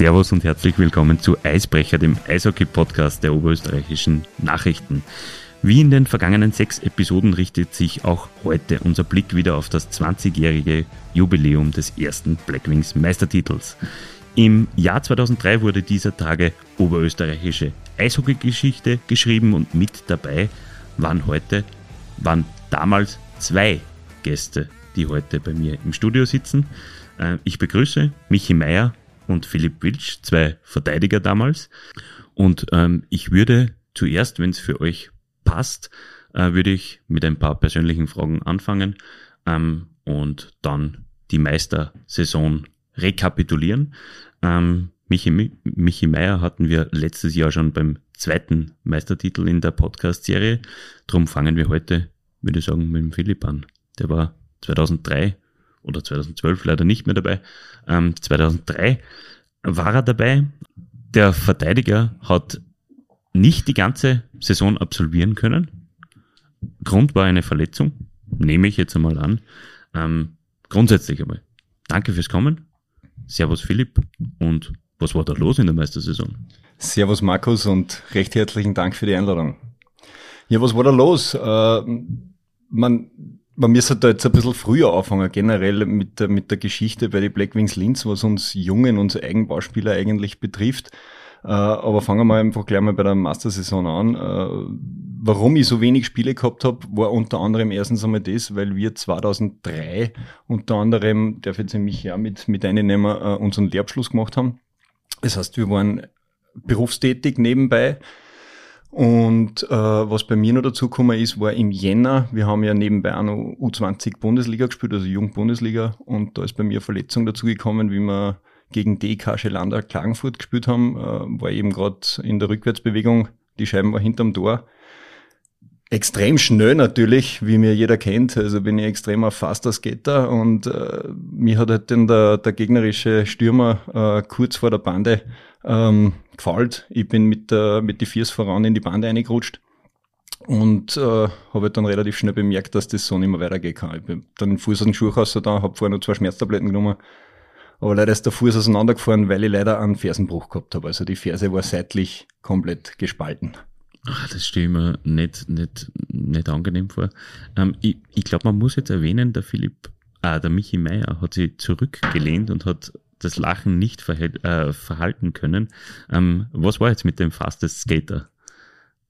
Servus und herzlich willkommen zu Eisbrecher, dem Eishockey-Podcast der oberösterreichischen Nachrichten. Wie in den vergangenen sechs Episoden richtet sich auch heute unser Blick wieder auf das 20-jährige Jubiläum des ersten Blackwings Meistertitels. Im Jahr 2003 wurde dieser Tage oberösterreichische Eishockey-Geschichte geschrieben und mit dabei waren heute, waren damals zwei Gäste, die heute bei mir im Studio sitzen. Äh, ich begrüße Michi Meier und Philipp Wilsch, zwei Verteidiger damals. Und ähm, ich würde zuerst, wenn es für euch passt, äh, würde ich mit ein paar persönlichen Fragen anfangen ähm, und dann die Meistersaison rekapitulieren. Ähm, Michi, Michi Meier hatten wir letztes Jahr schon beim zweiten Meistertitel in der Podcast-Serie. Darum fangen wir heute, würde ich sagen, mit dem Philipp an. Der war 2003 oder 2012 leider nicht mehr dabei. Ähm, 2003 war er dabei. Der Verteidiger hat nicht die ganze Saison absolvieren können. Grund war eine Verletzung, nehme ich jetzt einmal an. Ähm, grundsätzlich einmal. Danke fürs Kommen. Servus Philipp. Und was war da los in der Meistersaison? Servus Markus und recht herzlichen Dank für die Einladung. Ja, was war da los? Äh, man, man müsste da jetzt ein bisschen früher anfangen, generell mit der, mit der Geschichte bei den Blackwings Linz, was uns Jungen, uns Eigenbauspieler eigentlich betrifft. Äh, aber fangen wir einfach gleich mal bei der Mastersaison an. Äh, warum ich so wenig Spiele gehabt habe, war unter anderem erstens einmal das, weil wir 2003 unter anderem, darf jetzt mich ja mit, mit einnehmen, äh, unseren Lehrabschluss gemacht haben. Das heißt, wir waren berufstätig nebenbei und äh, was bei mir noch dazu gekommen ist, war im Jänner, wir haben ja nebenbei auch noch U20 Bundesliga gespielt, also Jung-Bundesliga, und da ist bei mir Verletzung dazu gekommen, wie wir gegen DK Schelander Klagenfurt gespielt haben, äh, war eben gerade in der Rückwärtsbewegung, die Scheiben war hinterm Tor. Extrem schnell natürlich, wie mir jeder kennt. Also bin ich extrem ein faster Skater und äh, mir hat halt dann der, der gegnerische Stürmer äh, kurz vor der Bande ähm, gefällt. Ich bin mit, der, mit die Viers voran in die Bande eingerutscht und äh, habe halt dann relativ schnell bemerkt, dass das so nicht mehr weitergehen kann. Ich bin dann den Fuß aus dem Schuh raus, da, habe vorher noch zwei Schmerztabletten genommen, aber leider ist der Fuß auseinandergefahren, weil ich leider einen Fersenbruch gehabt habe. Also die Ferse war seitlich komplett gespalten. Ach, das stelle ich mir nicht, nicht, nicht angenehm vor. Ähm, ich ich glaube, man muss jetzt erwähnen, der Philipp, ah, der Michi Meier hat sich zurückgelehnt und hat das Lachen nicht verhält, äh, verhalten können. Ähm, was war jetzt mit dem Fastest Skater?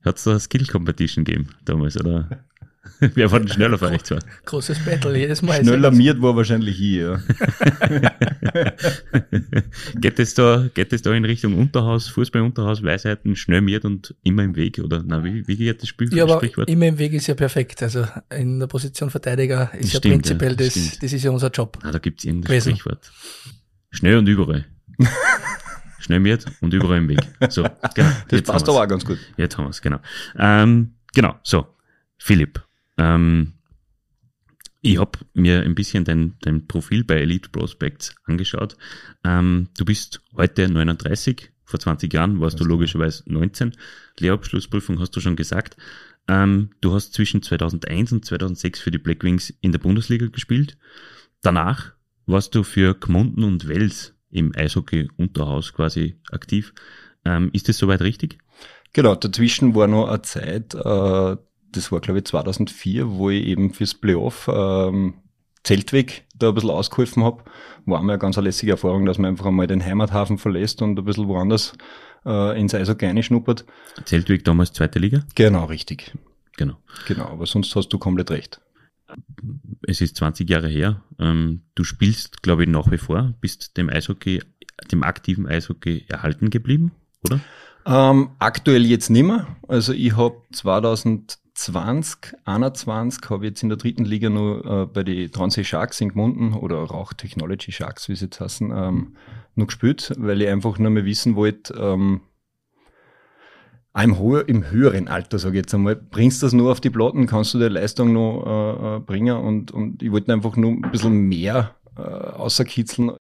Hat es da Skill Competition gegeben damals, oder? Wer war denn schneller für euch zwei? Großes Battle jedes Mal. Schneller miert war wahrscheinlich ich, ja. geht es da, geht es da in Richtung Unterhaus, Fußball-Unterhaus, Weisheiten, schnell miert und immer im Weg, oder? Na, wie, wie geht das Spiel? Ja, aber Sprichwort? immer im Weg ist ja perfekt. Also in der Position Verteidiger ist das ja stimmt, prinzipiell ja, das, das, das, ist ja unser Job. Ah, da gibt's irgendein Sprichwort. Schnell und überall. Schnell mit und überall im Weg. So, genau. Das passt aber auch ganz gut. Jetzt haben wir es, genau. Ähm, genau, so. Philipp, ähm, ich habe mir ein bisschen dein, dein Profil bei Elite Prospects angeschaut. Ähm, du bist heute 39, vor 20 Jahren warst du logischerweise 19. Lehrabschlussprüfung hast du schon gesagt. Ähm, du hast zwischen 2001 und 2006 für die Blackwings in der Bundesliga gespielt. Danach warst du für Gmunden und Wels im Eishockey-Unterhaus quasi aktiv. Ähm, ist das soweit richtig? Genau, dazwischen war noch eine Zeit, äh, das war glaube ich 2004, wo ich eben fürs Playoff ähm, Zeltweg da ein bisschen ausgeholfen habe. War mir eine ganz lässige Erfahrung, dass man einfach einmal den Heimathafen verlässt und ein bisschen woanders äh, ins Eishockey reinschnuppert. Zeltweg damals zweite Liga? Genau, richtig. Genau. Genau, aber sonst hast du komplett recht es ist 20 Jahre her. Ähm, du spielst, glaube ich, nach wie vor, bist dem Eishockey, dem aktiven Eishockey erhalten geblieben, oder? Ähm, aktuell jetzt nimmer. Also ich habe 2020, 21 habe jetzt in der dritten Liga nur äh, bei den Transee Sharks in Gmunden oder Rauch Technology Sharks, wie sie jetzt heißen, ähm, noch gespielt, weil ich einfach nur mal wissen wollte, ähm, im, im höheren Alter, sage ich jetzt einmal, bringst du das nur auf die Platten, kannst du die Leistung noch äh, äh, bringen und, und ich wollte einfach nur ein bisschen mehr äh, außerkitzeln.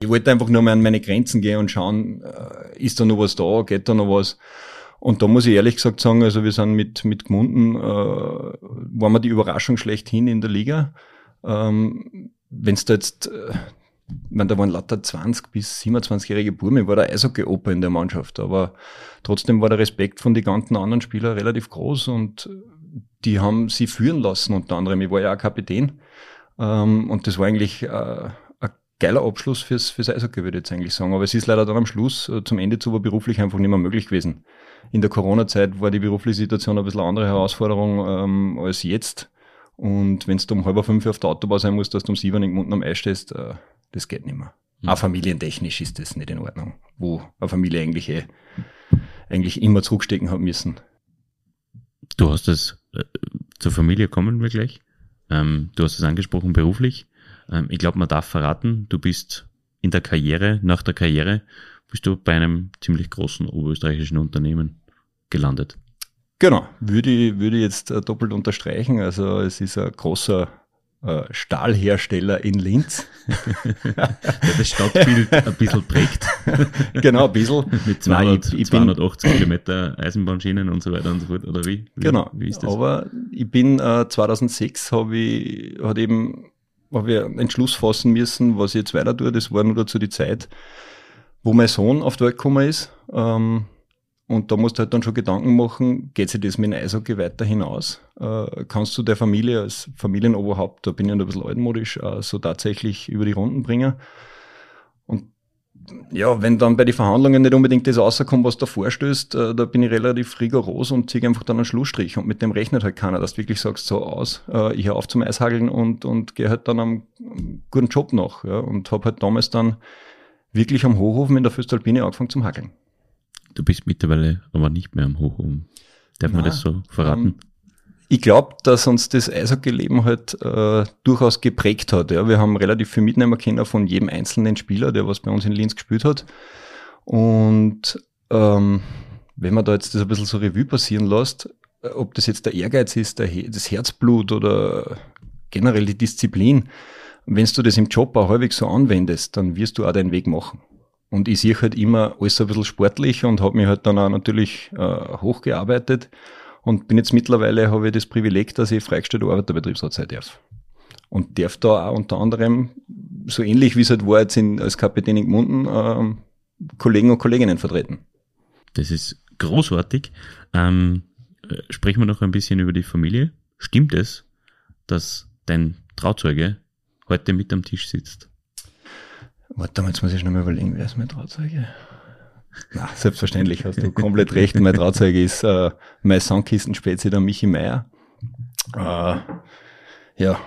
Ich wollte einfach nur mal an meine Grenzen gehen und schauen, äh, ist da noch was da, geht da noch was. Und da muss ich ehrlich gesagt sagen, also wir sind mit, mit Gmunden, äh, waren wir die Überraschung schlechthin in der Liga. Ähm, Wenn du jetzt äh, ich meine, da waren lauter 20 bis 27-jährige Burme, war der Eishockey-Oper in der Mannschaft, aber trotzdem war der Respekt von den ganzen anderen Spielern relativ groß und die haben sie führen lassen, unter anderem. Ich war ja auch Kapitän ähm, und das war eigentlich äh, ein geiler Abschluss fürs, fürs Eishockey, würde ich jetzt eigentlich sagen. Aber es ist leider dann am Schluss, äh, zum Ende zu, war beruflich einfach nicht mehr möglich gewesen. In der Corona-Zeit war die berufliche Situation ein bisschen andere Herausforderung ähm, als jetzt. Und wenn du um halb fünf auf der Autobahn sein musst, dass du um sieben in Munden am Eis stehst, äh, das geht nicht mehr. Mhm. Auch familientechnisch ist das nicht in Ordnung, wo eine Familie eigentlich eh, eigentlich immer zurückstecken hat müssen. Du hast es, äh, zur Familie kommen wir gleich. Ähm, du hast es angesprochen, beruflich. Ähm, ich glaube, man darf verraten, du bist in der Karriere, nach der Karriere, bist du bei einem ziemlich großen oberösterreichischen Unternehmen gelandet. Genau, würde ich, würde jetzt äh, doppelt unterstreichen. Also es ist ein großer äh, Stahlhersteller in Linz. Der das Stadtbild ein bisschen prägt. Genau, ein bisschen. Mit 200, Nein, ich, ich 280 bin, Kilometer Eisenbahnschienen und so weiter und so fort, oder wie? wie genau, wie ist das? aber ich bin äh, 2006 habe ich, hat eben, habe ich einen Entschluss fassen müssen, was ich jetzt weiter tue. Das war nur dazu die Zeit, wo mein Sohn auf die Welt gekommen ist. Ähm, und da musst du halt dann schon Gedanken machen, geht sich das mit dem Eishockey weiter hinaus? Äh, kannst du der Familie als Familienoberhaupt, da bin ich ein bisschen altmodisch, äh, so tatsächlich über die Runden bringen? Und ja, wenn dann bei den Verhandlungen nicht unbedingt das rauskommt, was da vorstößt, äh, da bin ich relativ rigoros und ziehe einfach dann einen Schlussstrich. Und mit dem rechnet halt keiner, dass du wirklich sagst, so aus, äh, ich höre auf zum Eishageln und, und gehe halt dann am guten Job nach. Ja, und habe halt damals dann wirklich am Hochhofen in der Föstalpine angefangen zum Hageln. Du bist mittlerweile aber nicht mehr am Hochhofen. Darf man das so verraten? Um, ich glaube, dass uns das Eishockey-Leben halt äh, durchaus geprägt hat. Ja. Wir haben relativ viel mitnehmen können von jedem einzelnen Spieler, der was bei uns in Linz gespielt hat. Und ähm, wenn man da jetzt das ein bisschen so Revue passieren lässt, äh, ob das jetzt der Ehrgeiz ist, der, das Herzblut oder generell die Disziplin, wenn du das im Job auch häufig so anwendest, dann wirst du auch deinen Weg machen. Und ich sehe halt immer alles ein bisschen sportlich und habe mich halt dann auch natürlich äh, hochgearbeitet und bin jetzt mittlerweile, habe ich das Privileg, dass ich freigestellte Arbeiterbetriebsrat sein darf. Und darf da auch unter anderem, so ähnlich wie es halt war jetzt in, als Kapitän in Gmunden, äh, Kollegen und Kolleginnen vertreten. Das ist großartig. Ähm, äh, sprechen wir noch ein bisschen über die Familie. Stimmt es, dass dein Trauzeuge heute mit am Tisch sitzt? Warte mal, jetzt muss ich noch mal überlegen, wer ist mein Trauzeuge? Na, selbstverständlich hast du komplett recht. Mein Trauzeuge ist äh, mein Sandkistenspezie, der Michi Meier. Äh, ja,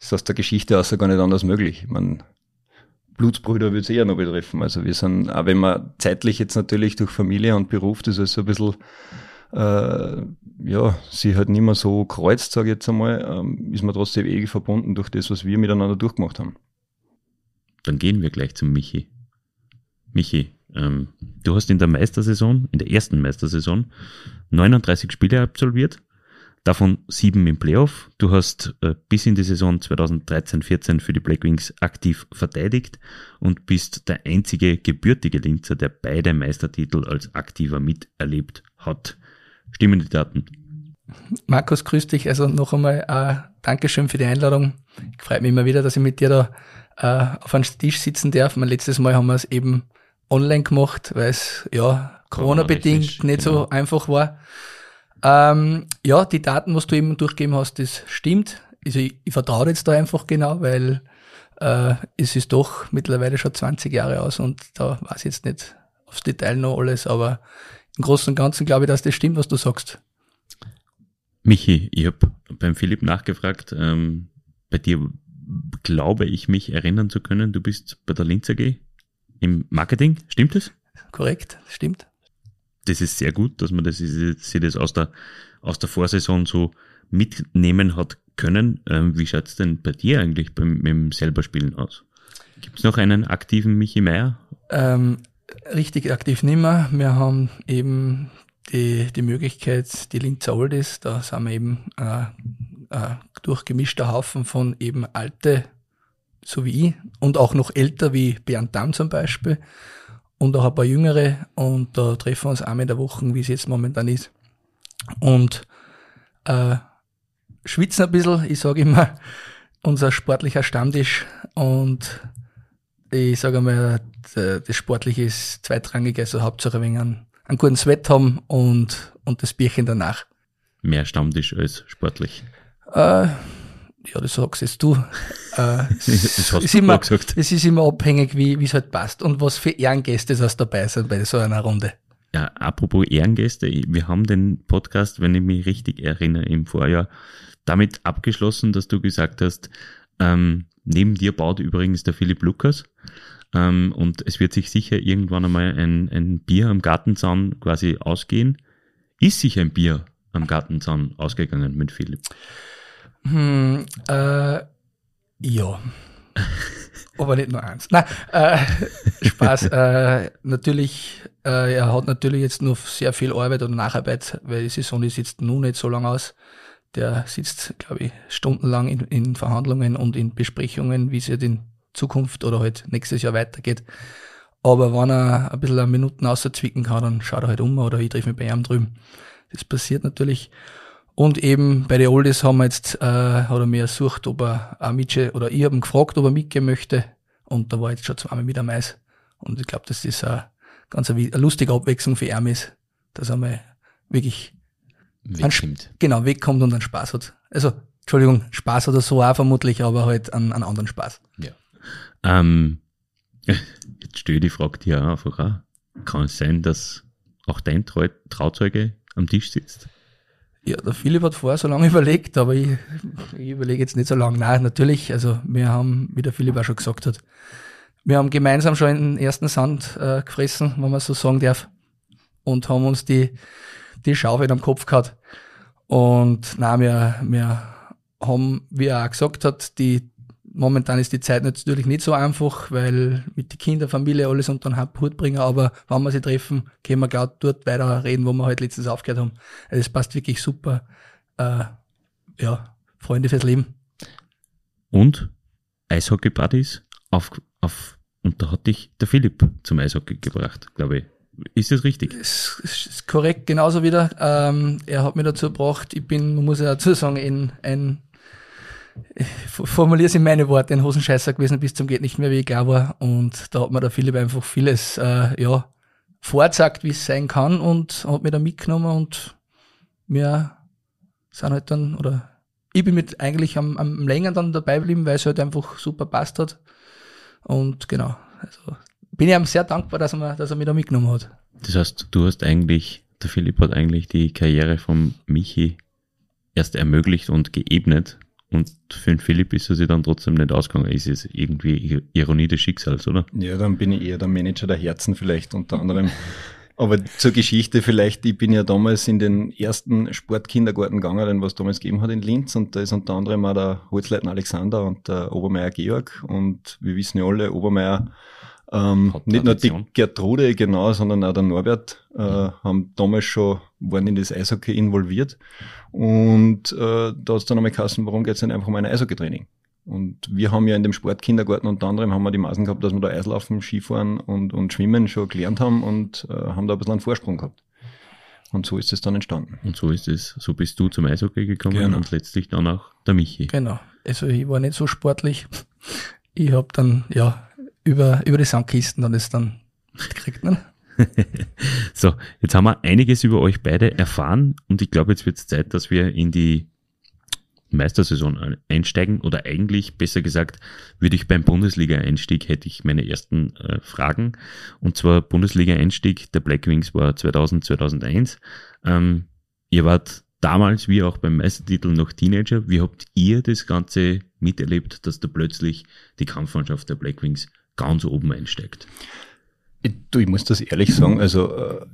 ist aus der Geschichte aus gar nicht anders möglich. Ich mein, Blutsbrüder würde es eher noch betreffen. Also wir sind, auch wenn man zeitlich jetzt natürlich durch Familie und Beruf das ist so ein bisschen äh, ja, sie halt nicht mehr so kreuzt, sage ich jetzt einmal, ähm, ist man trotzdem ewig verbunden durch das, was wir miteinander durchgemacht haben. Dann gehen wir gleich zum Michi. Michi, ähm, du hast in der Meistersaison, in der ersten Meistersaison, 39 Spiele absolviert, davon sieben im Playoff. Du hast äh, bis in die Saison 2013-14 für die Blackwings aktiv verteidigt und bist der einzige gebürtige Linzer, der beide Meistertitel als aktiver miterlebt hat. Stimmen die Daten? Markus, grüß dich. Also noch einmal äh, Dankeschön für die Einladung. Ich freue mich immer wieder, dass ich mit dir da äh, auf einem Tisch sitzen darf. Mein letztes Mal haben wir es eben online gemacht, weil es ja Corona-bedingt Corona nicht genau. so einfach war. Ähm, ja, die Daten, was du eben durchgegeben hast, das stimmt. Also ich, ich vertraue jetzt da einfach genau, weil äh, es ist doch mittlerweile schon 20 Jahre aus und da weiß ich jetzt nicht aufs Detail noch alles, aber im Großen und Ganzen glaube ich, dass das stimmt, was du sagst. Michi, ich habe beim Philipp nachgefragt, ähm, bei dir glaube ich, mich erinnern zu können, du bist bei der Linz AG im Marketing, stimmt das? Korrekt, stimmt. Das ist sehr gut, dass man das, sich das aus der, aus der Vorsaison so mitnehmen hat können. Ähm, wie schaut's denn bei dir eigentlich beim, beim selber Spielen aus? Gibt es noch einen aktiven Michi Meier? Ähm, richtig aktiv nimmer. Wir haben eben die, die Möglichkeit, die Linzer Oldies, da sind wir eben äh, äh, durchgemischter Haufen von eben alte, so wie ich, und auch noch älter wie Bernd Damm zum Beispiel und auch ein paar jüngere und da treffen wir uns einmal in der Woche, wie es jetzt momentan ist. Und äh, schwitzen ein bisschen, ich sage immer, unser sportlicher Stammtisch und ich sage mal, das Sportliche ist zweitrangig, also Hauptsache wegen einen, einen guten Sweat haben und, und das Bierchen danach. Mehr Stammtisch als sportlich. Äh, ja, das sagst jetzt du. Äh, das hast du immer, gesagt. Es ist immer abhängig, wie es halt passt und was für Ehrengäste das dabei sind bei so einer Runde. Ja, apropos Ehrengäste, wir haben den Podcast, wenn ich mich richtig erinnere, im Vorjahr damit abgeschlossen, dass du gesagt hast, ähm, neben dir baut übrigens der Philipp Lukas. Ähm, und es wird sich sicher irgendwann einmal ein, ein Bier am Gartenzaun quasi ausgehen. Ist sich ein Bier am Gartenzaun ausgegangen mit Philipp? Hm, äh, ja. Aber nicht nur eins. Nein, äh, Spaß. äh, natürlich, äh, er hat natürlich jetzt nur sehr viel Arbeit und Nacharbeit, weil die Saison die sitzt nun nicht so lange aus. Der sitzt, glaube ich, stundenlang in, in Verhandlungen und in Besprechungen, wie es jetzt in Zukunft oder halt nächstes Jahr weitergeht. Aber wenn er ein bisschen Minuten auszwicken kann, dann schaut er halt um oder ich treffe mich bei ihm drüben. Das passiert natürlich. Und eben bei den Oldies haben wir jetzt, äh, hat er mir ersucht, ob er auch mitge oder ich habe ihn gefragt, ob er mitgehen möchte. Und da war jetzt schon zweimal mit am Eis. Und ich glaube, das eine ganz eine, lustige Abwechslung für ihn ist, dass er mal wirklich wegkommt. Genau, wegkommt und einen Spaß hat. Also, Entschuldigung, Spaß hat er so auch vermutlich, aber halt einen, einen anderen Spaß. Ja. Ähm, jetzt stelle ich die Frage dir einfach auch. Kann es sein, dass auch dein Trau Trauzeuge am Tisch sitzt? Ja, der Philipp hat vorher so lange überlegt, aber ich, ich überlege jetzt nicht so lange. Nein, natürlich, also wir haben, wie der Philipp auch schon gesagt hat, wir haben gemeinsam schon den ersten Sand äh, gefressen, wenn man so sagen darf, und haben uns die, die Schaufel am Kopf gehabt. Und nein, wir, wir haben, wie er auch gesagt hat, die momentan ist die Zeit natürlich nicht so einfach, weil mit die Kinder, Familie alles unter den Hut bringen, aber wenn wir sie treffen, können wir gerade dort weiter reden, wo wir halt letztens aufgehört haben. Also es passt wirklich super. Äh, ja, Freunde fürs Leben. Und Eishockey-Buddies auf, auf, und da hat dich der Philipp zum Eishockey gebracht, glaube ich. Ist das richtig? Das ist korrekt, genauso wieder. Ähm, er hat mich dazu gebracht, ich bin, man muss ja dazu sagen, ein, ein formuliere es in meine Worte, ein Hosenscheißer gewesen bis zum geht nicht mehr, wie ich klar war. Und da hat mir der Philipp einfach vieles, äh, ja, vorzeigt, wie es sein kann und hat mich da mitgenommen und wir sind halt dann, oder ich bin mit eigentlich am, am länger dann dabei geblieben, weil es halt einfach super passt hat. Und genau, also bin ich ihm sehr dankbar, dass er, dass er mich da mitgenommen hat. Das heißt, du hast eigentlich, der Philipp hat eigentlich die Karriere von Michi erst ermöglicht und geebnet, und für den Philipp ist er sich dann trotzdem nicht ausgegangen. Ist es irgendwie Ironie des Schicksals, oder? Ja, dann bin ich eher der Manager der Herzen vielleicht unter anderem. Aber zur Geschichte vielleicht, ich bin ja damals in den ersten Sportkindergarten gegangen, den was damals gegeben hat in Linz und da ist unter anderem auch der Holzleitner Alexander und der Obermeier Georg und wir wissen ja alle, Obermeier ähm, nicht nur die Gertrude, genau, sondern auch der Norbert äh, haben damals schon, waren in das Eishockey involviert. Und äh, da hat es dann einmal geheißen, warum geht's denn einfach um ein Eishockey-Training? Und wir haben ja in dem Sportkindergarten unter anderem haben wir die Maßen gehabt, dass wir da Eislaufen, Skifahren und, und Schwimmen schon gelernt haben und äh, haben da ein bisschen einen Vorsprung gehabt. Und so ist es dann entstanden. Und so ist es, so bist du zum Eishockey gekommen genau. und letztlich dann auch der Michi. Genau. Also ich war nicht so sportlich. Ich habe dann, ja, über, über die Sandkisten dann ist dann gekriegt. Ne? so, jetzt haben wir einiges über euch beide erfahren und ich glaube, jetzt wird es Zeit, dass wir in die Meistersaison einsteigen oder eigentlich besser gesagt, würde ich beim Bundesliga-Einstieg hätte ich meine ersten äh, Fragen und zwar Bundesliga-Einstieg der Black Wings war 2000, 2001. Ähm, ihr wart damals wie auch beim Meistertitel noch Teenager. Wie habt ihr das Ganze miterlebt, dass da plötzlich die Kampfmannschaft der Black Wings ganz oben einsteigt? Ich, du, ich muss das ehrlich sagen, also äh,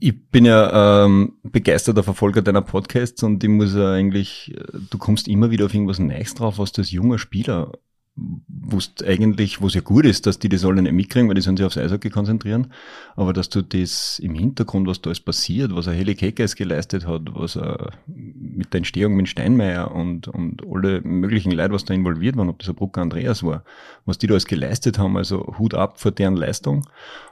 ich bin ja ähm, begeisterter Verfolger deiner Podcasts und ich muss ja eigentlich, äh, du kommst immer wieder auf irgendwas Neues drauf, was du als junger Spieler wusst eigentlich, wo es ja gut ist, dass die das alle nicht mitkriegen, weil die sollen sich aufs Eishockey konzentrieren, aber dass du das im Hintergrund, was da alles passiert, was er Heli Keckes geleistet hat, was er mit der Entstehung mit Steinmeier und, und alle möglichen Leute, was da involviert waren, ob das ein Brucker Andreas war, was die da alles geleistet haben, also Hut ab vor deren Leistung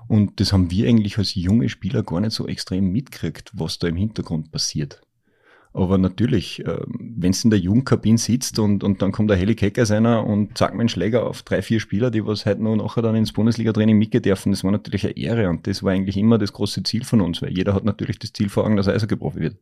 und das haben wir eigentlich als junge Spieler gar nicht so extrem mitgekriegt, was da im Hintergrund passiert. Aber natürlich, äh, wenn du in der Jugendkabine sitzt und, und dann kommt der Heli Kecker seiner und zack mein Schläger auf drei, vier Spieler, die was heute noch nachher dann ins Bundesliga-Training mitgehen dürfen, das war natürlich eine Ehre und das war eigentlich immer das große Ziel von uns, weil jeder hat natürlich das Ziel vor Augen, dass er Eishockey-Profi wird.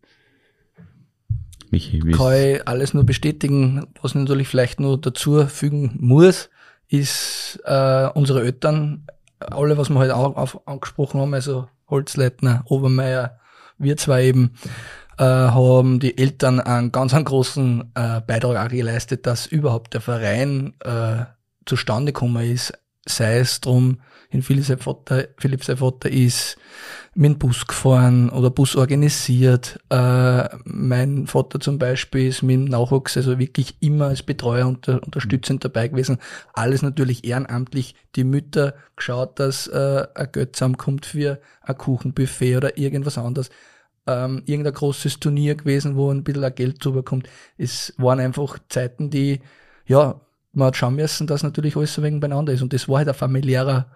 Michi, Kann ich alles nur bestätigen, was natürlich vielleicht nur dazu fügen muss, ist äh, unsere Eltern, alle, was wir heute halt auch auf, angesprochen haben, also Holzleitner, Obermeier, wir zwei eben, äh, haben die Eltern einen ganz einen großen äh, Beitrag auch geleistet, dass überhaupt der Verein äh, zustande gekommen ist. Sei es drum, in Philipp sein Vater, ist mit dem Bus gefahren oder Bus organisiert. Äh, mein Vater zum Beispiel ist mit dem Nachwuchs also wirklich immer als Betreuer unter, unterstützend dabei gewesen. Alles natürlich ehrenamtlich. Die Mütter geschaut, dass äh, ein Geld zusammenkommt für ein Kuchenbuffet oder irgendwas anderes. Ähm, irgendein großes Turnier gewesen, wo ein bisschen Geld drüber kommt. Es waren einfach Zeiten, die, ja, man hat schauen müssen, dass natürlich alles so wegen beieinander ist. Und das war halt ein familiärer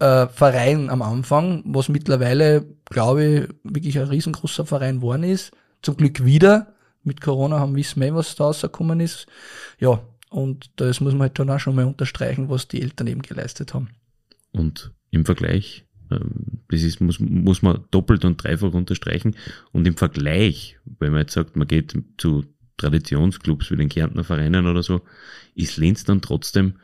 äh, Verein am Anfang, was mittlerweile, glaube ich, wirklich ein riesengroßer Verein geworden ist. Zum Glück wieder. Mit Corona haben wissen wir, was da rausgekommen ist. Ja, und das muss man halt dann auch schon mal unterstreichen, was die Eltern eben geleistet haben. Und im Vergleich, das ist, muss, muss man doppelt und dreifach unterstreichen. Und im Vergleich, wenn man jetzt sagt, man geht zu Traditionsclubs wie den Kärntner Vereinen oder so, ist Lenz dann trotzdem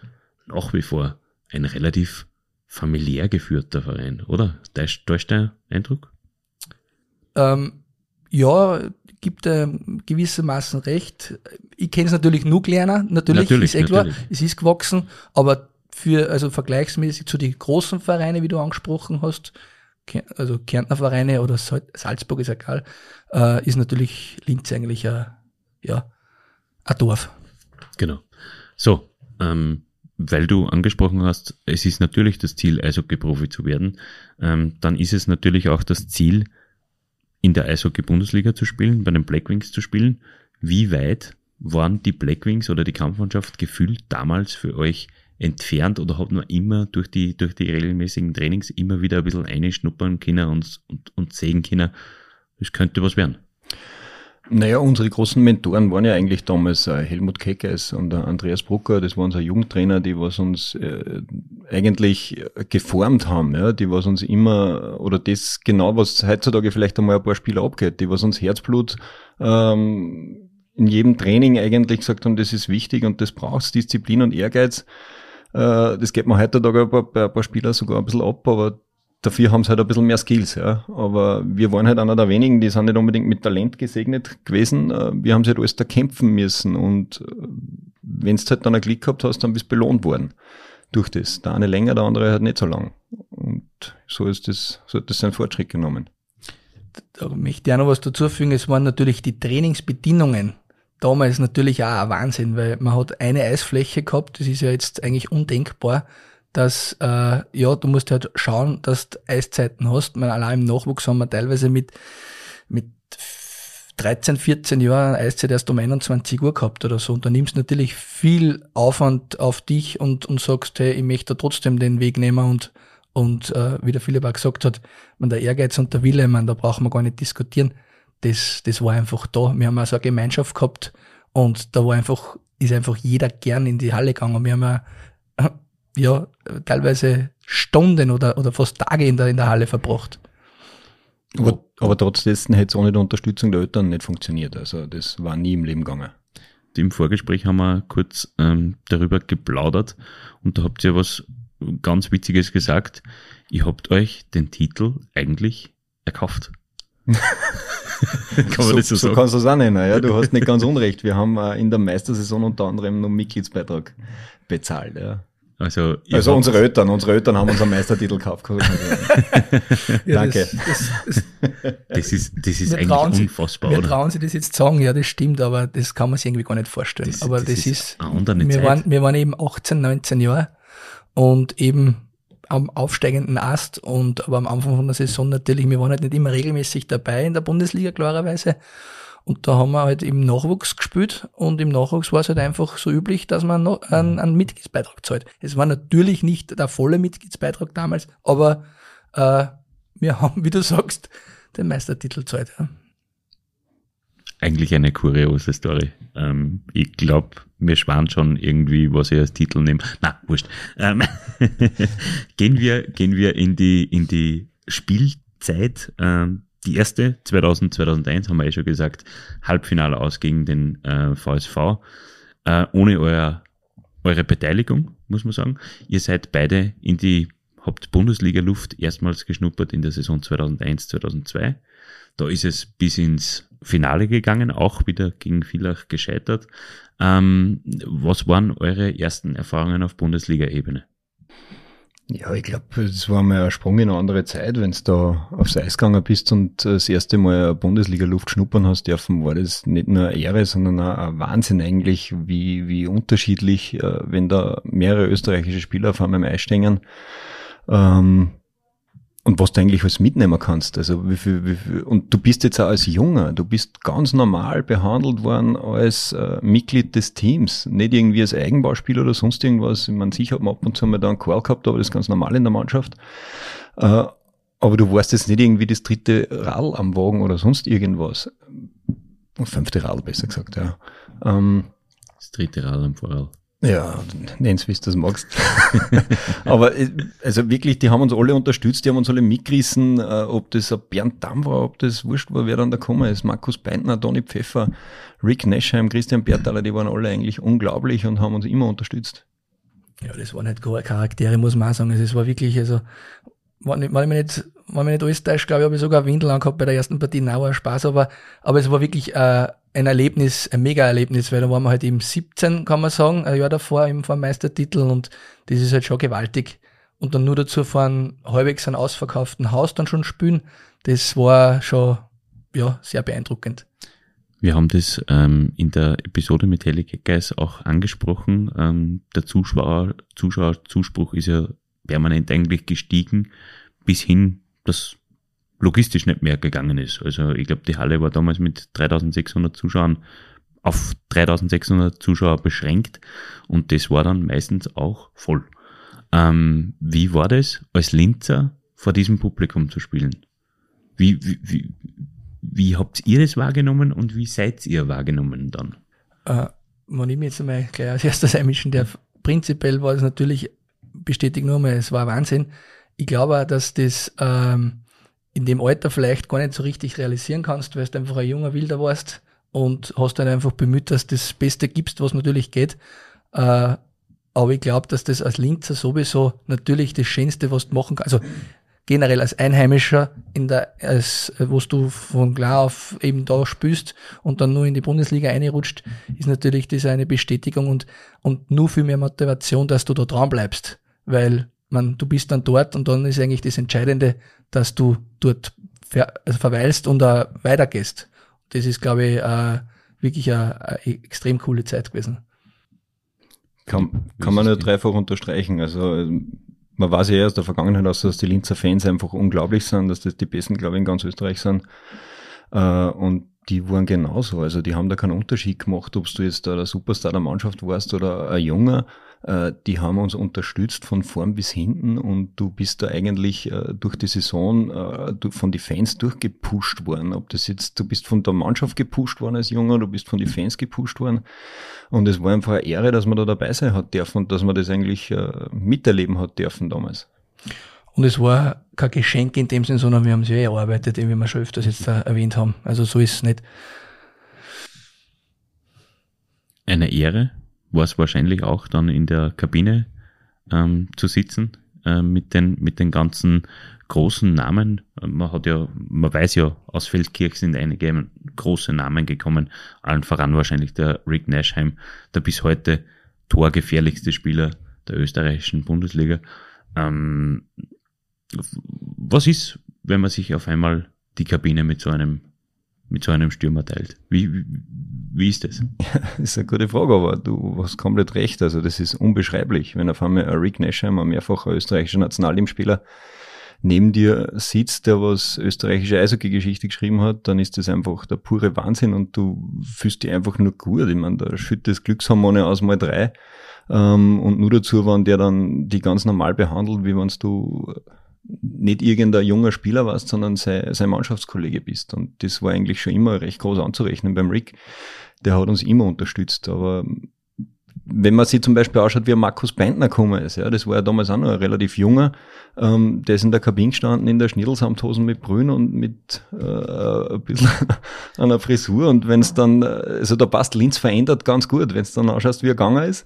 nach wie vor ein relativ familiär geführter Verein, oder? Täuscht, täuscht der Eindruck? Ähm, ja, gibt äh, gewissermaßen recht. Ich kenne es natürlich nur kleiner, natürlich, natürlich ist eh klar, es ist gewachsen, aber für, also vergleichsmäßig zu den großen Vereinen, wie du angesprochen hast, also Kärntner Vereine oder Salzburg ist egal, äh, ist natürlich Linz eigentlich ein, ja, ein Dorf. Genau. So, ähm, weil du angesprochen hast, es ist natürlich das Ziel, Eishockey-Profi zu werden, ähm, dann ist es natürlich auch das Ziel, in der Eishockey-Bundesliga zu spielen, bei den Blackwings zu spielen. Wie weit waren die Blackwings oder die Kampfmannschaft gefühlt damals für euch entfernt oder hat man immer durch die, durch die regelmäßigen Trainings immer wieder ein bisschen einschnuppern können und, und, und sehen können, es könnte was werden? Naja, unsere großen Mentoren waren ja eigentlich damals äh, Helmut Keckes und äh, Andreas Brucker, das waren so Jugendtrainer, die was uns äh, eigentlich äh, geformt haben, ja, die was uns immer, oder das genau, was heutzutage vielleicht einmal ein paar Spieler abgeht, die was uns Herzblut ähm, in jedem Training eigentlich gesagt haben, das ist wichtig und das braucht Disziplin und Ehrgeiz. Äh, das geht mir heutzutage bei ein paar Spieler sogar ein bisschen ab, aber dafür haben sie halt ein bisschen mehr Skills, ja. Aber wir waren halt einer der wenigen, die sind nicht unbedingt mit Talent gesegnet gewesen. Äh, wir haben sie halt alles da kämpfen müssen und äh, wenn du halt dann ein Glück gehabt hast, dann bist du belohnt worden durch das. Der eine länger, der andere halt nicht so lang. Und so ist das, so hat das seinen Fortschritt genommen. Da möchte ich auch noch was dazu fügen. Es waren natürlich die Trainingsbedingungen damals natürlich auch ein Wahnsinn, weil man hat eine Eisfläche gehabt, das ist ja jetzt eigentlich undenkbar dass äh, ja, du musst halt schauen, dass du Eiszeiten hast. Man, allein im Nachwuchs haben wir teilweise mit, mit 13, 14 Jahren Eiszeit erst um 21 Uhr gehabt oder so. Und da nimmst du natürlich viel Aufwand auf dich und, und sagst, hey, ich möchte trotzdem den Weg nehmen und, und äh, wie der Philipp auch gesagt hat, man, der Ehrgeiz und der Wille, man, da brauchen wir gar nicht diskutieren. Das, das war einfach da. Wir haben also eine Gemeinschaft gehabt und da war einfach, ist einfach jeder gern in die Halle gegangen. Wir haben ja ja, teilweise Stunden oder, oder fast Tage in der, in der Halle verbracht. Aber, aber trotz dessen hätte es ohne die Unterstützung der Eltern nicht funktioniert. Also das war nie im Leben gegangen. Im Vorgespräch haben wir kurz ähm, darüber geplaudert und da habt ihr was ganz Witziges gesagt. Ihr habt euch den Titel eigentlich erkauft. kann man so, das so, so sagen? kannst du es auch nennen. Ja, du hast nicht ganz unrecht. Wir haben äh, in der Meistersaison unter anderem noch Mitgliedsbeitrag bezahlt. Ja. Also, also unsere Eltern, unsere Eltern haben unseren Meistertitel gekauft. ja, Danke. Das, das, das, das, ist, das ist eigentlich unfassbar, sie, wir trauen sie das jetzt sagen, ja, das stimmt, aber das kann man sich irgendwie gar nicht vorstellen. aber das, ist, ist wir, waren, wir waren eben 18, 19 Jahre und eben am aufsteigenden Ast und aber am Anfang von der Saison natürlich, wir waren halt nicht immer regelmäßig dabei in der Bundesliga, klarerweise. Und da haben wir halt im Nachwuchs gespielt und im Nachwuchs war es halt einfach so üblich, dass man noch einen, einen Mitgliedsbeitrag zahlt. Es war natürlich nicht der volle Mitgliedsbeitrag damals, aber äh, wir haben, wie du sagst, den Meistertitel zahlt. Ja. eigentlich eine kuriose Story. Ähm, ich glaube, wir schwan schon irgendwie, was ich als Titel nehme. Na, wurscht. Ähm, gehen wir, gehen wir in die, in die Spielzeit. Ähm, die erste, 2000, 2001, haben wir eh schon gesagt, Halbfinale aus gegen den äh, VSV. Äh, ohne euer, eure Beteiligung, muss man sagen. Ihr seid beide in die, habt Bundesliga-Luft erstmals geschnuppert in der Saison 2001, 2002. Da ist es bis ins Finale gegangen, auch wieder gegen Villach gescheitert. Ähm, was waren eure ersten Erfahrungen auf Bundesliga-Ebene? Ja, ich glaube, es war mal ein Sprung in eine andere Zeit, wenn du da aufs Eis gegangen bist und das erste Mal Bundesliga-Luft schnuppern hast dürfen, war das nicht nur eine Ehre, sondern auch ein Wahnsinn eigentlich, wie, wie unterschiedlich, äh, wenn da mehrere österreichische Spieler auf einmal im Eis stehen. Ähm, und was du eigentlich alles mitnehmen kannst. Also wie viel, wie viel, und du bist jetzt auch als Junger, du bist ganz normal behandelt worden als äh, Mitglied des Teams, nicht irgendwie als Eigenbauspieler oder sonst irgendwas. Ich meine, sicher hat man ab und zu mal da einen Qual gehabt, aber das ist ganz normal in der Mannschaft. Äh, aber du warst jetzt nicht irgendwie das dritte Rad am Wagen oder sonst irgendwas. Fünfte Rad, besser gesagt, ja. Ähm, das dritte Rad am Vorrad. Ja, nenn's, wie du das magst. Aber äh, also wirklich, die haben uns alle unterstützt, die haben uns alle mitgerissen, äh, ob das ein Bernd Damm war, ob das wurscht war, wer dann da gekommen ist. Markus Beintner, Toni Pfeffer, Rick Neschheim, Christian Bertaler, die waren alle eigentlich unglaublich und haben uns immer unterstützt. Ja, das waren halt gar Charaktere, muss man auch sagen. Also es war wirklich, also, wenn ich mich nicht, wenn mich nicht alles täuscht, glaube ich, habe ich sogar Windel angehabt bei der ersten Partie, nauer Spaß, aber, aber es war wirklich, äh, ein Erlebnis, ein Mega-Erlebnis, weil da waren wir halt eben 17, kann man sagen, ein Jahr davor im Meistertitel und das ist halt schon gewaltig. Und dann nur dazu von halbwegs ein ausverkauften Haus dann schon spielen, das war schon, ja, sehr beeindruckend. Wir haben das ähm, in der Episode mit Heli Guys auch angesprochen. Ähm, der Zuschauer, Zuschauerzuspruch ist ja permanent eigentlich gestiegen, bis hin, dass logistisch nicht mehr gegangen ist. Also ich glaube, die Halle war damals mit 3600 Zuschauern auf 3600 Zuschauer beschränkt und das war dann meistens auch voll. Ähm, wie war das als Linzer vor diesem Publikum zu spielen? Wie, wie, wie, wie habt ihr das wahrgenommen und wie seid ihr wahrgenommen dann? Äh, wenn ich mir jetzt einmal gleich als erstes einmischen darf, prinzipiell war es natürlich, bestätigt nur mal, es war Wahnsinn. Ich glaube, dass das ähm, in dem Alter vielleicht gar nicht so richtig realisieren kannst, weil du einfach ein junger Wilder warst und hast dann einfach bemüht, dass du das Beste gibst, was natürlich geht. Äh, aber ich glaube, dass das als Linzer sowieso natürlich das Schönste, was du machen kannst. Also generell als Einheimischer in der, als, wo du von klar auf eben da spielst und dann nur in die Bundesliga einrutscht, ist natürlich das eine Bestätigung und, und nur viel mehr Motivation, dass du da dran bleibst. Weil man, du bist dann dort und dann ist eigentlich das Entscheidende, dass du dort ver, also verweilst und uh, weitergehst. Das ist, glaube ich, uh, wirklich eine, extrem coole Zeit gewesen. Kann, kann man nur dreifach unterstreichen. Also man weiß ja aus der Vergangenheit aus, dass die Linzer Fans einfach unglaublich sind, dass das die besten, glaube ich, in ganz Österreich sind. Uh, und die waren genauso. Also die haben da keinen Unterschied gemacht, ob du jetzt da der Superstar der Mannschaft warst oder ein Junger. Äh, die haben uns unterstützt von vorn bis hinten und du bist da eigentlich äh, durch die Saison äh, von den Fans durchgepusht worden. Ob das jetzt, du bist von der Mannschaft gepusht worden als Junger, du bist von den Fans gepusht worden. Und es war einfach eine Ehre, dass man da dabei sein hat dürfen und dass man das eigentlich miterleben hat dürfen damals. Und es war kein Geschenk in dem Sinn, sondern wir haben es ja erarbeitet, wie wir schon öfters jetzt erwähnt haben. Also so ist es nicht. Eine Ehre war es wahrscheinlich auch dann in der Kabine ähm, zu sitzen äh, mit den mit den ganzen großen Namen. Man hat ja, man weiß ja, aus Feldkirch sind einige große Namen gekommen, allen voran wahrscheinlich der Rick Nashheim, der bis heute torgefährlichste Spieler der österreichischen Bundesliga. Ähm, was ist, wenn man sich auf einmal die Kabine mit so einem, mit so einem Stürmer teilt? Wie, wie, wie ist das? Ja, das ist eine gute Frage, aber du hast komplett recht. Also das ist unbeschreiblich, wenn auf einmal ein Rick Neschheim, ein mehrfacher österreichischer Nationalteamspieler, neben dir sitzt, der was österreichische Eishockey-Geschichte geschrieben hat, dann ist das einfach der pure Wahnsinn und du fühlst dich einfach nur gut. Ich meine, da schüttet das Glückshormone aus mal drei. Ähm, und nur dazu, wenn der dann die ganz normal behandelt, wie wenn du nicht irgendein junger Spieler warst, sondern sein, sein Mannschaftskollege bist. Und das war eigentlich schon immer recht groß anzurechnen beim Rick. Der hat uns immer unterstützt. Aber wenn man sich zum Beispiel anschaut, wie Markus Beintner gekommen ist, ja, das war ja damals auch noch ein relativ junger, ähm, der ist in der Kabine gestanden, in der Schnittelsamthosen mit Brühen und mit äh, ein bisschen einer Frisur und wenn es dann, also da passt Linz verändert ganz gut, wenn es dann anschaust, wie er gegangen ist.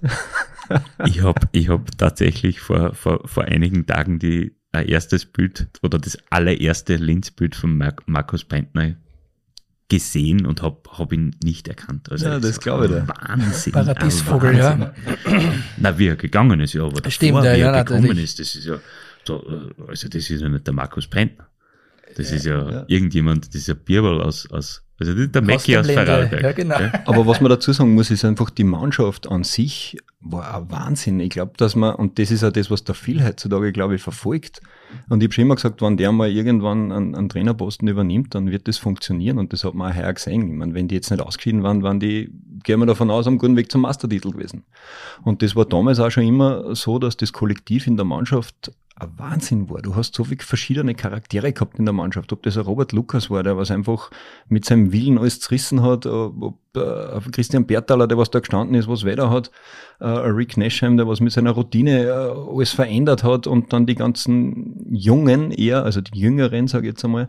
ich habe ich hab tatsächlich vor, vor, vor einigen Tagen die ein erstes Bild oder das allererste Linz-Bild von Mar Markus Beintner gesehen und habe hab ihn nicht erkannt. Also ja, das glaube ich. dir. Wahnsinn. Paradiesvogel, ja. Na, wie er gegangen ist, ja, aber davor, Stimmt, ja, wie er ja, gekommen ist, das ist ja, so, also das ist ja nicht der Markus Brenner. Das ja, ist ja, ja, irgendjemand, das ist ein Bierball aus, aus also der Mackie aus Vorarlberg. Ja, genau. Ja. Aber was man dazu sagen muss, ist einfach, die Mannschaft an sich war ein Wahnsinn. Ich glaube, dass man, und das ist ja das, was der viel heutzutage, glaube ich, verfolgt. Und ich habe schon immer gesagt, wenn der mal irgendwann einen, einen, Trainerposten übernimmt, dann wird das funktionieren. Und das hat man auch heuer gesehen. Ich meine, wenn die jetzt nicht ausgeschieden waren, waren die, gehen wir davon aus, am guten Weg zum Mastertitel gewesen. Und das war damals auch schon immer so, dass das Kollektiv in der Mannschaft ein Wahnsinn war. Du hast so viele verschiedene Charaktere gehabt in der Mannschaft. Ob das ein Robert Lukas war, der was einfach mit seinem Willen alles zerrissen hat, ob äh, Christian Bertaler, der was da gestanden ist, was weiter hat, äh, Rick Nashheim, der was mit seiner Routine äh, alles verändert hat und dann die ganzen Jungen eher, also die Jüngeren, sage ich jetzt einmal,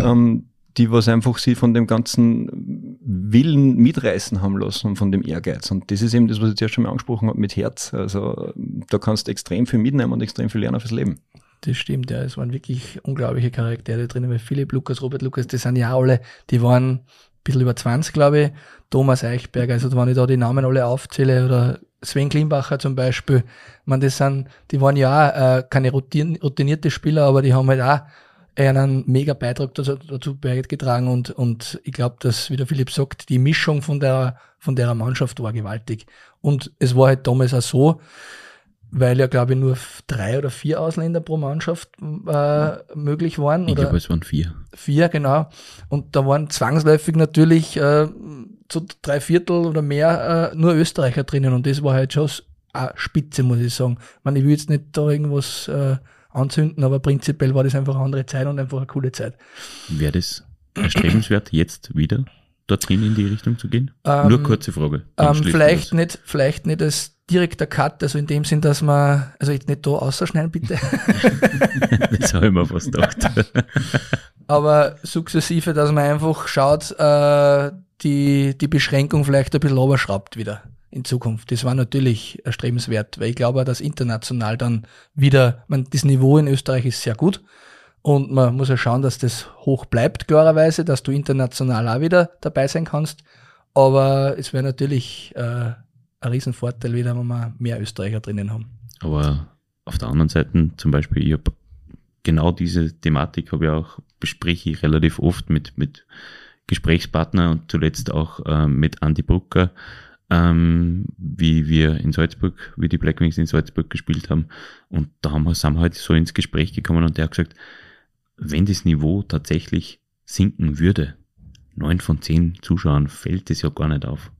ähm, die was einfach sie von dem ganzen Willen mitreißen haben lassen und von dem Ehrgeiz. Und das ist eben das, was ich zuerst schon mal angesprochen habe mit Herz. Also da kannst du extrem viel mitnehmen und extrem viel lernen fürs Leben. Das stimmt, ja. Es waren wirklich unglaubliche Charaktere drin, weil Philipp Lukas, Robert Lukas, das sind ja alle, die waren ein bisschen über 20, glaube ich. Thomas Eichberger, also wenn ich da die Namen alle aufzähle, oder Sven Klimbacher zum Beispiel, man, das sind, die waren ja auch, äh, keine routinierte Spieler, aber die haben halt auch einen mega Beitrag dazu, dazu beigetragen und, und ich glaube, dass, wie der Philipp sagt, die Mischung von der, von der Mannschaft war gewaltig. Und es war halt damals auch so, weil ja, glaube ich, nur drei oder vier Ausländer pro Mannschaft äh, möglich waren. Ich glaube, es waren vier. Vier, genau. Und da waren zwangsläufig natürlich äh, zu drei Viertel oder mehr äh, nur Österreicher drinnen. Und das war halt schon eine Spitze, muss ich sagen. Ich, meine, ich will jetzt nicht da irgendwas äh, anzünden, aber prinzipiell war das einfach eine andere Zeit und einfach eine coole Zeit. Wäre das erstrebenswert, jetzt wieder dorthin in die Richtung zu gehen? Ähm, Nur kurze Frage. Ähm, vielleicht nicht, vielleicht nicht als direkter Cut, also in dem Sinn, dass man, also jetzt nicht da ausschneiden, bitte. das habe ich mir fast gedacht. aber sukzessive, dass man einfach schaut, äh, die, die Beschränkung vielleicht ein bisschen oberschraubt wieder in Zukunft. Das war natürlich erstrebenswert, weil ich glaube, dass international dann wieder, man, das Niveau in Österreich ist sehr gut und man muss ja schauen, dass das hoch bleibt, klarerweise, dass du international auch wieder dabei sein kannst. Aber es wäre natürlich äh, ein Riesenvorteil wieder, wenn wir mehr Österreicher drinnen haben. Aber auf der anderen Seite zum Beispiel, ich habe genau diese Thematik habe ich auch, bespreche ich relativ oft mit, mit Gesprächspartner und zuletzt auch äh, mit Andy Brucker, ähm, wie wir in Salzburg, wie die Blackwings in Salzburg gespielt haben. Und da haben wir, sind wir halt so ins Gespräch gekommen und der hat gesagt, wenn das Niveau tatsächlich sinken würde, neun von zehn Zuschauern fällt es ja gar nicht auf.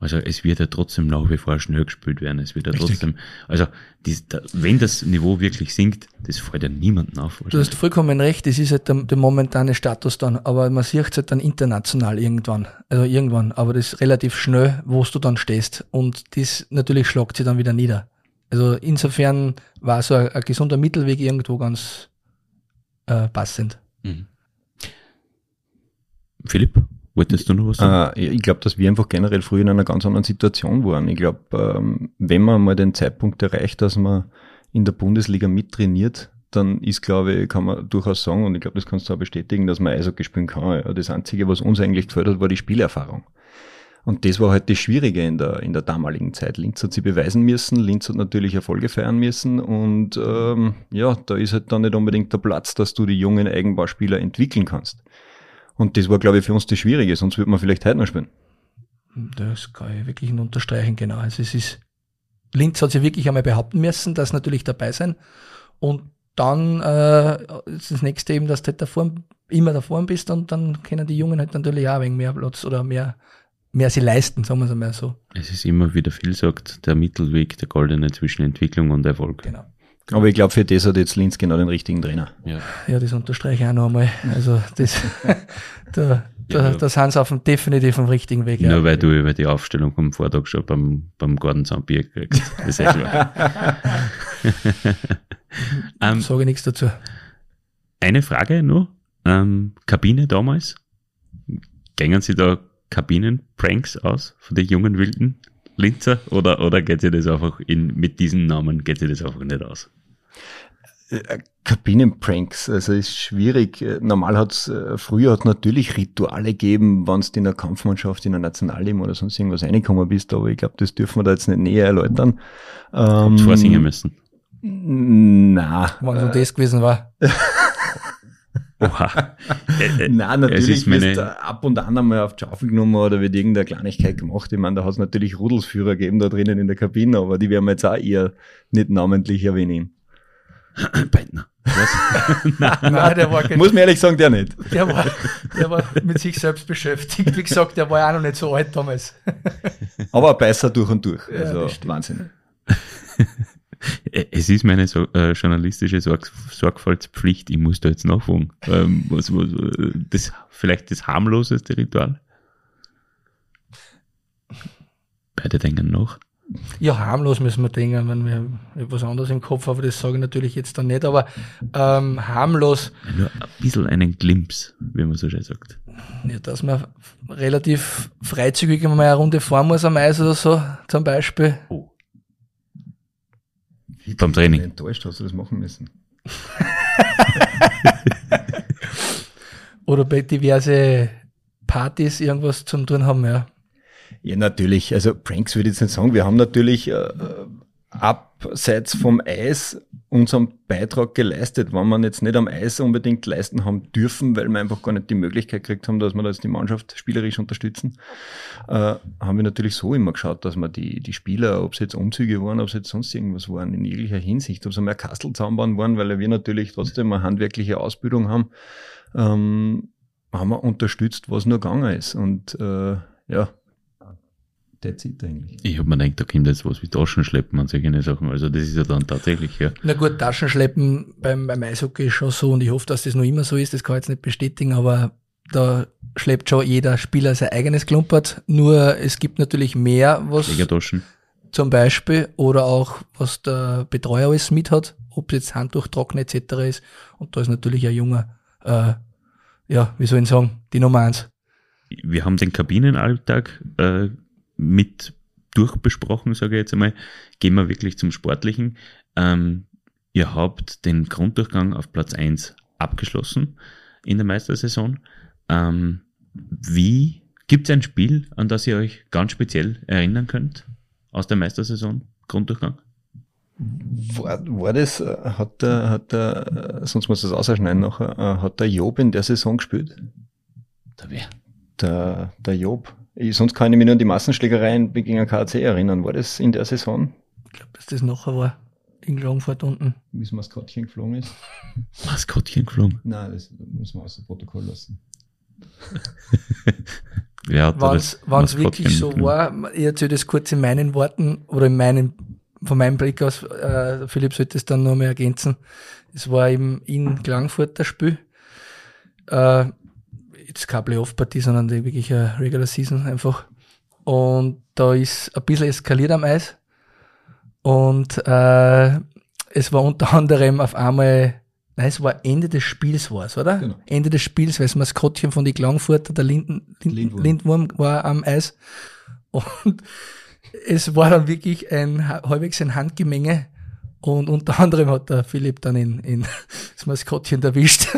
Also es wird ja trotzdem nach wie vor schnell gespielt werden. Es wird ja Richtig. trotzdem, also dies, da, wenn das Niveau wirklich sinkt, das fällt ja niemandem auf. Du hast vollkommen recht, das ist halt der, der momentane Status dann, aber man sieht es halt dann international irgendwann, also irgendwann, aber das ist relativ schnell, wo du dann stehst und das natürlich schlagt sich dann wieder nieder. Also insofern war so ein, ein gesunder Mittelweg irgendwo ganz äh, passend. Mhm. Philipp? Wolltest du noch was sagen? Äh, ich glaube, dass wir einfach generell früher in einer ganz anderen Situation waren. Ich glaube, ähm, wenn man mal den Zeitpunkt erreicht, dass man in der Bundesliga mittrainiert, dann ist, glaube ich, kann man durchaus sagen, und ich glaube, das kannst du auch bestätigen, dass man Eishockey spielen kann. Das Einzige, was uns eigentlich gefällt hat, war die Spielerfahrung. Und das war halt das Schwierige in der, in der damaligen Zeit. Linz hat sie beweisen müssen, Linz hat natürlich Erfolge feiern müssen und ähm, ja, da ist halt dann nicht unbedingt der Platz, dass du die jungen Eigenbauspieler entwickeln kannst. Und das war, glaube ich, für uns das Schwierige, sonst würde man vielleicht heute noch spielen. Das kann ich wirklich nur unterstreichen, genau. Also es ist, Linz hat sich wirklich einmal behaupten müssen, dass natürlich dabei sein. Und dann äh, ist das nächste eben, dass du halt davor, immer davor bist und dann können die Jungen halt natürlich auch ein wenig mehr Platz oder mehr, mehr sie leisten, sagen wir es einmal so. Es ist immer, wie der viel sagt, der Mittelweg, der goldene zwischen Entwicklung und Erfolg. Genau. Aber ich glaube, für das hat jetzt Linz genau den richtigen Trainer. Ja, ja das unterstreiche ich auch noch einmal. Also das, da, da, da sind sie auf dem definitiv auf richtigen Weg. Nur ja. weil du über die Aufstellung vom Vortag schon beim, beim Gartenzaunbier kriegst. Das ist echt klar. ähm, Sage nichts dazu. Eine Frage nur. Ähm, Kabine damals. Gängen Sie da Kabinen-Pranks aus von den jungen Wilden Linzer oder, oder geht sich das einfach in, mit diesen Namen geht sich das einfach nicht aus? Äh, Kabinenpranks, also ist schwierig. Äh, normal hat's äh, früher hat natürlich Rituale gegeben, wenn du in einer Kampfmannschaft, in einer Nationalteam oder sonst irgendwas reingekommen bist, aber ich glaube, das dürfen wir da jetzt nicht näher erläutern. Ähm, vorsingen müssen. Na. Wann so das gewesen war. Oha. Nein, natürlich meine... ab und an einmal auf die Schaufel genommen oder wird irgendeine Kleinigkeit gemacht. Ich meine, da hat es natürlich Rudelsführer gegeben da drinnen in der Kabine, aber die werden wir jetzt auch eher nicht namentlich erwähnen. Beitner. Was? nein, nein, der war Muss man ehrlich sagen, der nicht. Der war, der war mit sich selbst beschäftigt. Wie gesagt, der war ja auch noch nicht so alt damals. Aber besser durch und durch. Ja, also Wahnsinn. Es ist meine so, äh, journalistische Sorg Sorgfaltspflicht, ich muss da jetzt nachfragen. Ähm, was, was, das, vielleicht das harmloseste Ritual? Beide denken noch. Ja, harmlos müssen wir denken, wenn wir etwas anderes im Kopf haben, das sage ich natürlich jetzt dann nicht, aber ähm, harmlos. Nur ein bisschen einen Glimps, wie man so schön sagt. Ja, dass man relativ freizügig mal eine Runde fahren muss am Eis oder so, zum Beispiel. Oh. Wie Beim Training. Enttäuscht hast du das machen müssen. oder bei diverse Partys irgendwas zum tun haben, ja. Ja, natürlich. Also Pranks würde ich jetzt nicht sagen. Wir haben natürlich äh, abseits vom Eis unseren Beitrag geleistet, wenn man jetzt nicht am Eis unbedingt leisten haben dürfen, weil wir einfach gar nicht die Möglichkeit gekriegt haben, dass wir da jetzt die Mannschaft spielerisch unterstützen, äh, haben wir natürlich so immer geschaut, dass wir die, die Spieler, ob es jetzt Umzüge waren, ob es jetzt sonst irgendwas waren, in jeglicher Hinsicht, ob es mehr Kastel zusammenbauen waren, weil wir natürlich trotzdem eine handwerkliche Ausbildung haben, ähm, haben wir unterstützt, was nur gegangen ist. Und äh, ja, that's it eigentlich. Ich habe mir gedacht, da kommt jetzt was wie Taschenschleppen und solche Sachen. Also das ist ja dann tatsächlich, ja. Na gut, Taschenschleppen beim, beim Eishockey ist schon so und ich hoffe, dass das noch immer so ist, das kann ich jetzt nicht bestätigen, aber da schleppt schon jeder Spieler sein eigenes Klumpert. Nur es gibt natürlich mehr, was zum Beispiel oder auch was der Betreuer alles mit hat, ob jetzt Handtuch trocken etc. ist. Und da ist natürlich ein junger, äh, ja, wie soll ich sagen, die Nummer eins. Wir haben den Kabinenalltag äh, mit durchbesprochen, sage ich jetzt einmal. Gehen wir wirklich zum Sportlichen. Ähm, ihr habt den Grunddurchgang auf Platz 1 abgeschlossen in der Meistersaison. Ähm, wie gibt es ein Spiel, an das ihr euch ganz speziell erinnern könnt aus der Meistersaison, Grunddurchgang? War, war das, äh, hat der, hat der, äh, sonst muss das ausschneiden nachher, äh, hat der Job in der Saison gespielt? Der wer? Der, der Job. Ich, sonst kann ich mich nur an die Massenschlägereien gegen KAC erinnern. War das in der Saison? Ich glaube, dass das nachher war. In Klagenfurt unten. Wie das Maskottchen geflogen ist. Maskottchen geflogen? Nein, das muss man aus dem Protokoll lassen. Wenn es wirklich so war, ich erzähle das kurz in meinen Worten oder in meinen, von meinem Blick aus, äh, Philipp sollte es dann noch mehr ergänzen. Es war eben in Klagenfurt das Spiel. Äh, jetzt keine Playoff-Partie, sondern die wirklich eine Regular Season einfach. Und da ist ein bisschen eskaliert am Eis. Und äh, es war unter anderem auf einmal, nein, es war Ende des Spiels war's, oder? Genau. Ende des Spiels, weil das Maskottchen von die Klangfurter, der Linden, Linden, Lindwurm. Lindwurm war am Eis. Und es war dann wirklich ein halbwegs ein Handgemenge. Und unter anderem hat der Philipp dann in, in das Maskottchen erwischt.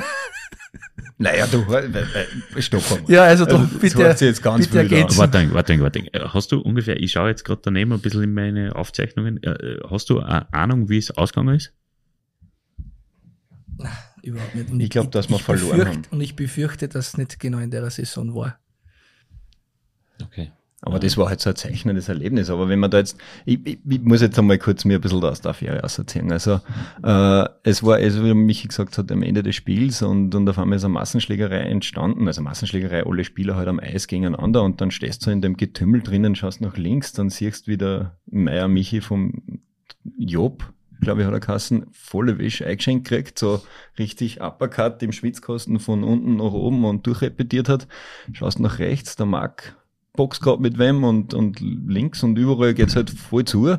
Naja, du, äh, stopp mal. Ja, also, du, also bitte, jetzt ganz bitte geht's. Warte, warte, warte. Hast du ungefähr, ich schaue jetzt gerade daneben ein bisschen in meine Aufzeichnungen, äh, hast du eine Ahnung, wie es ausgegangen ist? Überhaupt nicht. Und ich glaube, dass wir verloren haben. Und ich befürchte, dass es nicht genau in der Saison war. Okay. Aber das war halt so ein zeichnendes Erlebnis. Aber wenn man da jetzt, ich, ich, ich muss jetzt einmal kurz mir ein bisschen aus der Affäre auserzählen. Also, äh, es war, also wie Michi gesagt hat, am Ende des Spiels und, und auf einmal ist eine Massenschlägerei entstanden. Also Massenschlägerei, alle Spieler halt am Eis gegeneinander und dann stehst du in dem Getümmel drinnen, schaust nach links, dann siehst du wieder Meier Michi vom Job glaube ich, hat er Kassen, volle Wäsche eingeschenkt gekriegt, so richtig Uppercut im Schwitzkosten von unten nach oben und durchrepetiert hat. Schaust nach rechts, der Marc Box gehabt mit wem und, und links und überall geht's halt voll zu.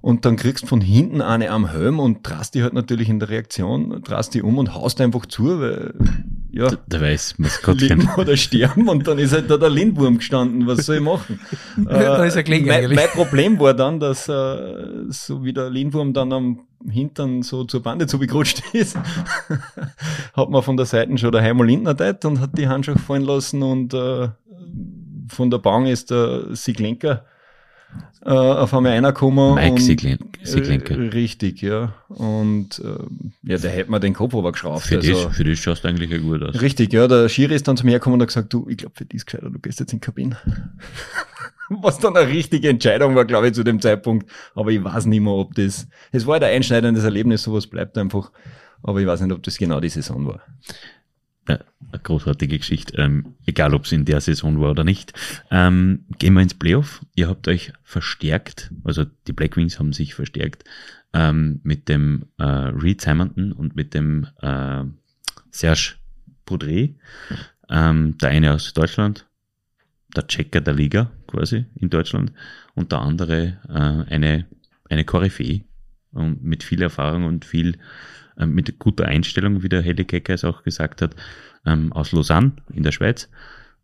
Und dann kriegst du von hinten eine am Helm und drast die halt natürlich in der Reaktion, drast die um und haust einfach zu, weil, ja. Da, da weiß man es Leben oder sterben und dann ist halt da der Lindwurm gestanden. Was soll ich machen? da ist er äh, mein, mein Problem war dann, dass äh, so wie der Lindwurm dann am Hintern so zur Bande zugekrutscht ist, hat man von der Seite schon der Heimer Lindner und hat die Handschuhe fallen lassen und äh, von der Bank ist der Siglenker äh, auf einmal einer gekommen. Mike Siglenker. Äh, richtig, ja. Und äh, ja, der hätte mir den Kopf aber geschraubt. Für, also, dich, für dich schaust du eigentlich ja gut aus. Richtig, ja. Der Schiri ist dann zu mir gekommen und hat gesagt, du, ich glaube, für dich ist gescheiter, du gehst jetzt in die Kabine. Was dann eine richtige Entscheidung war, glaube ich, zu dem Zeitpunkt. Aber ich weiß nicht mehr, ob das, es war halt ein einschneidendes Erlebnis, sowas bleibt einfach. Aber ich weiß nicht, ob das genau die Saison war eine großartige Geschichte, ähm, egal ob es in der Saison war oder nicht. Ähm, gehen wir ins Playoff. Ihr habt euch verstärkt, also die Black Wings haben sich verstärkt ähm, mit dem äh, Reed Simonton und mit dem äh, Serge Poudre. Ähm, der eine aus Deutschland, der Checker der Liga quasi in Deutschland und der andere äh, eine, eine Koryphäe und mit viel Erfahrung und viel ähm, mit guter Einstellung, wie der Heli Kecker es auch gesagt hat, ähm, aus Lausanne in der Schweiz.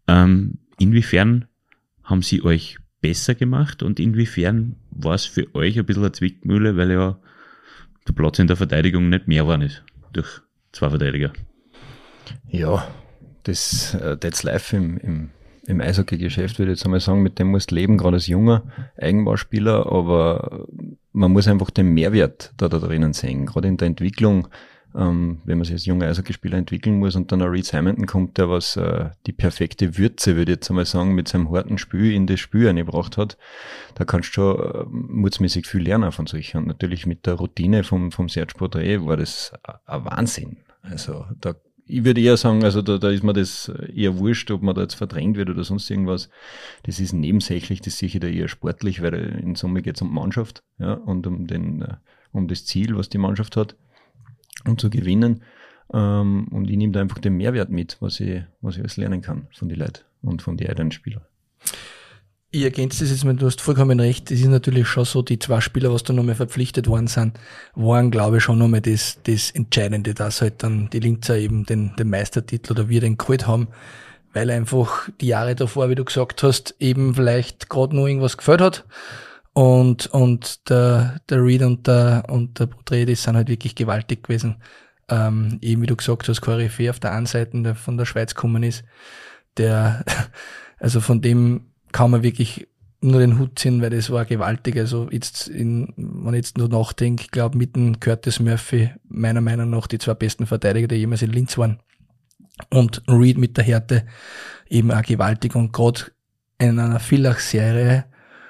Ähm, inwiefern haben sie euch besser gemacht und inwiefern war es für euch ein bisschen eine Zwickmühle, weil ja der Platz in der Verteidigung nicht mehr war ist durch zwei Verteidiger? Ja, das, uh, that's life im, im, im Eishockey-Geschäft, würde ich jetzt einmal sagen, mit dem musst du leben, gerade als junger Eigenbauspieler, aber man muss einfach den Mehrwert da, da drinnen sehen. Gerade in der Entwicklung, ähm, wenn man sich als junger Eishockeyspieler entwickeln muss und dann ein Reed Simonton kommt, der was äh, die perfekte Würze, würde ich jetzt einmal sagen, mit seinem harten Spiel in das Spiel eingebracht hat, da kannst du schon äh, mutsmäßig viel lernen von solchen. Und natürlich mit der Routine vom, vom Serge Portrait war das ein Wahnsinn. Also da ich würde eher sagen, also da, da ist mir das eher wurscht, ob man da jetzt verdrängt wird oder sonst irgendwas. Das ist nebensächlich, das sehe ich da eher sportlich, weil in Summe geht es um Mannschaft, ja, und um den, äh, um das Ziel, was die Mannschaft hat, um zu gewinnen. Ähm, und ich nehme da einfach den Mehrwert mit, was ich, was ich alles lernen kann von den Leuten und von den eigenen Spielern. Ich ergänze das jetzt mal, du hast vollkommen recht. Es ist natürlich schon so, die zwei Spieler, was da nochmal verpflichtet worden sind, waren, glaube ich, schon nochmal das, das Entscheidende, dass halt dann die Linzer eben den, den Meistertitel oder wir den geholt haben, weil einfach die Jahre davor, wie du gesagt hast, eben vielleicht gerade noch irgendwas gefällt hat. Und, und der, der Reed und der, und der Porträt, die sind halt wirklich gewaltig gewesen. Ähm, eben wie du gesagt hast, Koryphäe auf der einen Seite der von der Schweiz gekommen ist, der, also von dem kann man wirklich nur den Hut ziehen, weil das war gewaltig. Also jetzt, in, wenn ich jetzt nur nachdenke, ich glaube, mit dem Curtis Murphy, meiner Meinung nach, die zwei besten Verteidiger, die jemals in Linz waren. Und Reed mit der Härte eben auch gewaltig und gerade in einer Villach-Serie,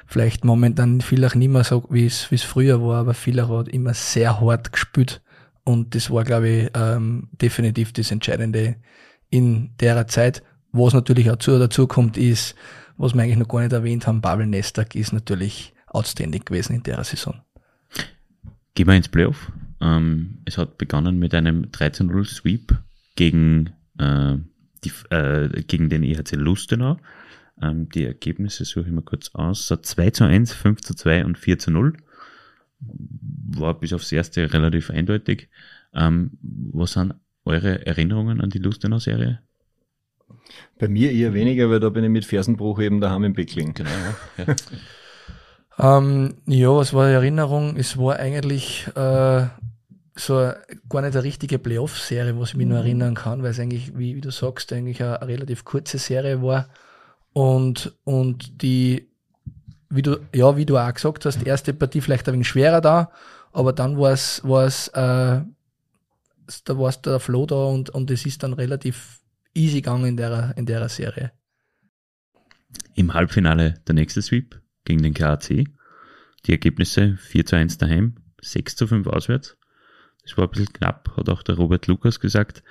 vielleicht momentan Villach nicht mehr so, wie es, wie es früher war, aber Villach hat immer sehr hart gespielt und das war, glaube ich, ähm, definitiv das Entscheidende in der Zeit. Was natürlich auch dazu kommt, ist, was wir eigentlich noch gar nicht erwähnt haben, Pavel Nestak ist natürlich outstanding gewesen in der Saison. Gehen wir ins Playoff. Ähm, es hat begonnen mit einem 13-0-Sweep gegen, äh, die, äh, gegen den EHC Lustenau. Ähm, die Ergebnisse suche ich mal kurz aus. So 2 zu 1, 5 zu 2 und 4 zu 0. War bis aufs erste relativ eindeutig. Ähm, was sind eure Erinnerungen an die Lustenau-Serie? Bei mir eher weniger, weil da bin ich mit Fersenbruch eben daheim im Beckling. Genau, ja. ähm, ja, was war die Erinnerung? Es war eigentlich äh, so eine, gar nicht eine richtige Playoff-Serie, was ich mich mhm. nur erinnern kann, weil es eigentlich, wie, wie du sagst, eigentlich eine, eine relativ kurze Serie war. Und, und die, wie du, ja, wie du auch gesagt hast, die erste Partie vielleicht ein wenig schwerer da, aber dann war es, war es, äh, da war es der Flow da und, und es ist dann relativ easy gegangen in der, in der Serie. Im Halbfinale der nächste Sweep gegen den KAC. Die Ergebnisse 4 zu 1 daheim, 6 zu 5 auswärts. Das war ein bisschen knapp, hat auch der Robert Lukas gesagt.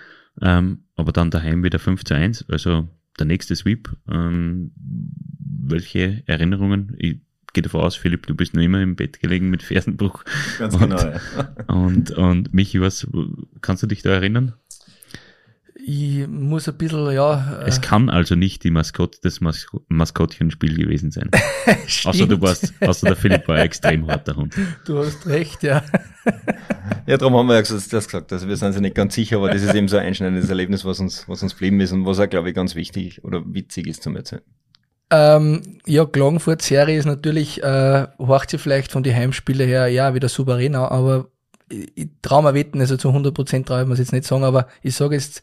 Ähm, aber dann daheim wieder 5 zu 1, also der nächste Sweep. Ähm, welche Erinnerungen? Ich gehe davon aus, Philipp, du bist nur immer im Bett gelegen mit Fersenbruch. Ganz und, genau, ja. Und, und Michi, was, kannst du dich da erinnern? Ich muss ein bisschen, ja. Es kann also nicht die Maskott, das Mas Maskottchenspiel gewesen sein. außer du warst, außer der Philipp war ein extrem harter Hund. Du hast recht, ja. Ja, darum haben wir ja das gesagt. Also wir sind uns nicht ganz sicher, aber das ist eben so ein einschneidendes Erlebnis, was uns, was uns geblieben ist und was auch, glaube ich, ganz wichtig oder witzig ist zum Erzählen. Ähm, ja, Klagenfurt-Serie ist natürlich, äh, horcht sie vielleicht von den Heimspielen her, ja, wieder souverän, aber ich, traue mir wetten, also zu 100% traue ich mir jetzt nicht sagen, aber ich sage jetzt,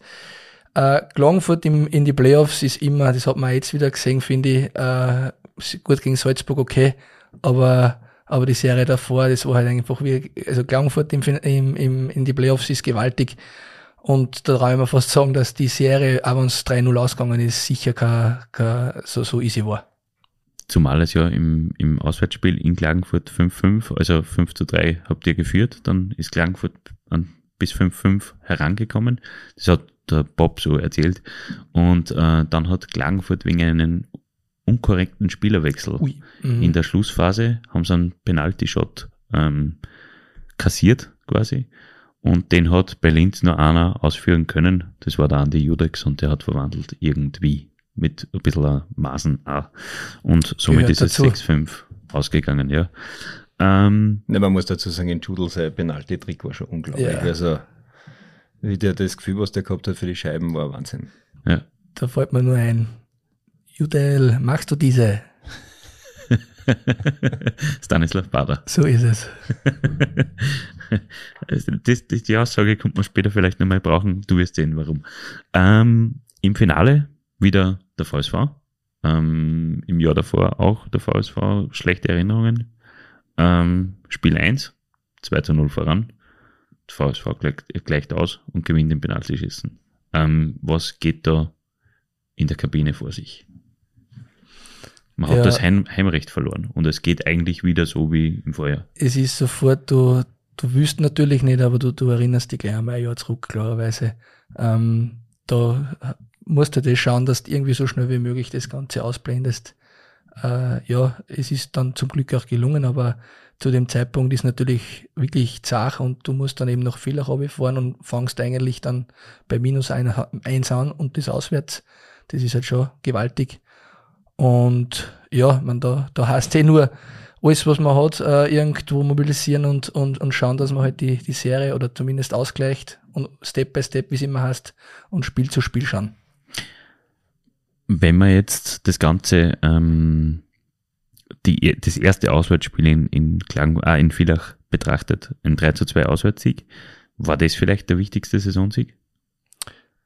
äh, Klagenfurt im, in die Playoffs ist immer, das hat man jetzt wieder gesehen, finde ich, äh, gut gegen Salzburg okay, aber aber die Serie davor, das war halt einfach wie, also Klagenfurt im, im, im, in die Playoffs ist gewaltig. Und da traue ich mir fast sagen, dass die Serie, auch wenn es 3-0 ausgegangen ist, sicher kein, kein, so, so easy war. Zumal es ja im, im Auswärtsspiel in Klagenfurt 5-5, also 5 zu 3 habt ihr geführt, dann ist Klagenfurt an, bis 5-5 herangekommen. Das hat der Bob so erzählt. Und äh, dann hat Klagenfurt wegen einen unkorrekten Spielerwechsel mhm. in der Schlussphase haben sie einen Penalty-Shot ähm, kassiert quasi. Und den hat bei Linz nur einer ausführen können. Das war der Andi Judex und der hat verwandelt irgendwie mit ein bisschen Maßen A. Und somit Gehört ist es 6-5 ausgegangen, ja. Ähm, ne, man muss dazu sagen, in Judel sein Penalty-Trick war schon unglaublich. Ja. Also, wie der das Gefühl, was der gehabt hat für die Scheiben, war Wahnsinn. Ja. Da fällt mir nur ein, Judel, magst du diese? Stanislav Bader. So ist es. das, das, die Aussage kommt man später vielleicht nochmal brauchen. Du wirst sehen, warum. Ähm, Im Finale wieder der VSV. Ähm, Im Jahr davor auch der VSV. Schlechte Erinnerungen. Ähm, Spiel 1, 2 zu 0 voran. Der VSV gleicht, gleicht aus und gewinnt den Penaltyschießen. Ähm, was geht da in der Kabine vor sich? Man hat ja, das Heim, Heimrecht verloren und es geht eigentlich wieder so wie im Vorjahr. Es ist sofort, du, du wüsst natürlich nicht, aber du, du erinnerst dich gleich einmal ein Jahr zurück, klarerweise. Ähm, da musst du das schauen, dass du irgendwie so schnell wie möglich das Ganze ausblendest. Äh, ja, es ist dann zum Glück auch gelungen, aber zu dem Zeitpunkt ist natürlich wirklich zart und du musst dann eben noch viel fahren und fangst eigentlich dann bei minus eins an und das auswärts. Das ist halt schon gewaltig. Und ja, man da, da heißt eh nur, alles, was man hat, äh, irgendwo mobilisieren und, und, und schauen, dass man halt die, die Serie oder zumindest ausgleicht und Step by Step, wie es immer heißt, und Spiel zu Spiel schauen. Wenn man jetzt das Ganze, ähm, die, das erste Auswärtsspiel in, in, Klagen, äh, in Villach betrachtet, ein 3 zu 2 Auswärtssieg, war das vielleicht der wichtigste Saisonsieg?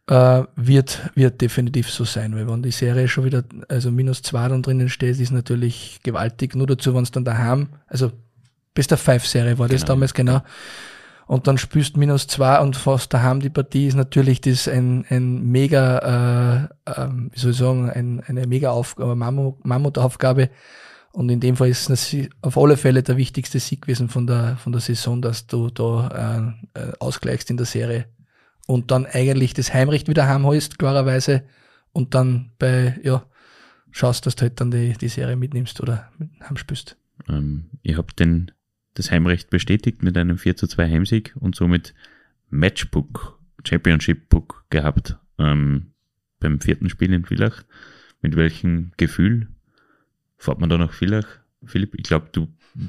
äh, wird, wird definitiv so sein, weil wenn die Serie schon wieder, also minus zwei dann drinnen steht, ist natürlich gewaltig. Nur dazu, wenn es dann daheim, also bis der Five-Serie war das genau. damals genau. Und dann spielst minus zwei und fast daheim die Partie ist natürlich das ein, ein mega, äh, äh, wie soll ich sagen, ein, eine mega Aufgabe, Mammutaufgabe. Und in dem Fall ist es auf alle Fälle der wichtigste Sieg gewesen von der, von der Saison, dass du da äh, äh ausgleichst in der Serie und dann eigentlich das Heimrecht wieder heimholst, klarerweise, und dann bei, ja, schaust, dass du halt dann die, die Serie mitnimmst oder heimspülst. Ähm, ich habe den das Heimrecht bestätigt mit einem 4 zu 2 Heimsieg und somit Matchbook, Championship Book gehabt ähm, beim vierten Spiel in Villach. Mit welchem Gefühl fährt man da nach Villach? Philipp, ich glaube, du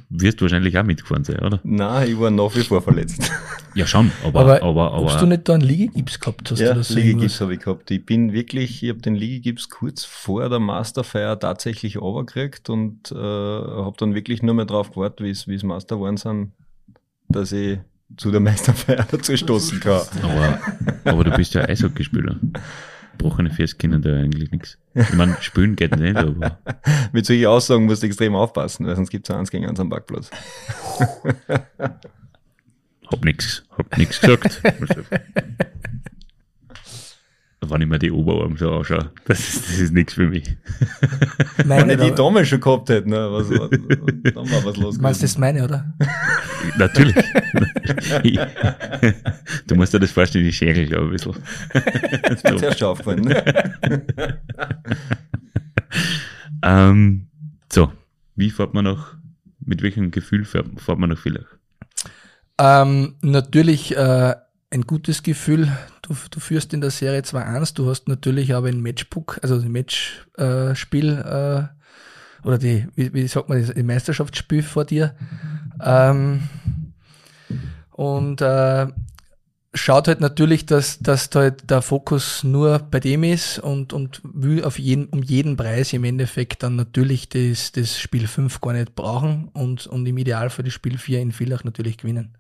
wirst wahrscheinlich auch mitgefahren sein, oder? Nein, ich war nach wie vor verletzt. Ja, schon, aber, aber, aber, aber Hast du nicht da einen Liegegips gehabt? Hast ja, Liegegips habe ich gehabt. Ich bin wirklich, ich habe den Liegegips kurz vor der Masterfeier tatsächlich übergekriegt und äh, habe dann wirklich nur mehr drauf gewartet, wie es Master geworden sind, dass ich zu der Meisterfeier dazu stoßen kann. Aber, aber du bist ja Eishockeyspieler gebrochene können da eigentlich nichts. Ich meine, spülen geht nicht, aber. Mit solchen Aussagen musst du extrem aufpassen, weil sonst gibt es eins gegen eins am Parkplatz. hab nix, hab nix gesagt. wenn ich mir die Oberarm so anschaue, das ist, das ist nichts für mich. Meine, Wenn ich die Dame schon gehabt hätte, ne, was, dann war was los. Meinst du das meine, oder? Natürlich. du musst dir das vorstellen, die Schere, glaube ich, ein bisschen. Das ist zuerst schon aufgefallen, ne? ähm, so, Wie fährt man noch, mit welchem Gefühl fährt, fährt man nach Villach? Ähm, natürlich äh, ein gutes Gefühl. Du, du führst in der Serie 2-1, du hast natürlich aber ein Matchbook, also ein Matchspiel äh, oder die, wie, wie sagt man, das, ein Meisterschaftsspiel vor dir. Ähm, und äh, schaut halt natürlich, dass, dass da halt der Fokus nur bei dem ist und, und will auf jeden, um jeden Preis im Endeffekt dann natürlich das, das Spiel 5 gar nicht brauchen und, und im Idealfall das Spiel 4 in Villach natürlich gewinnen.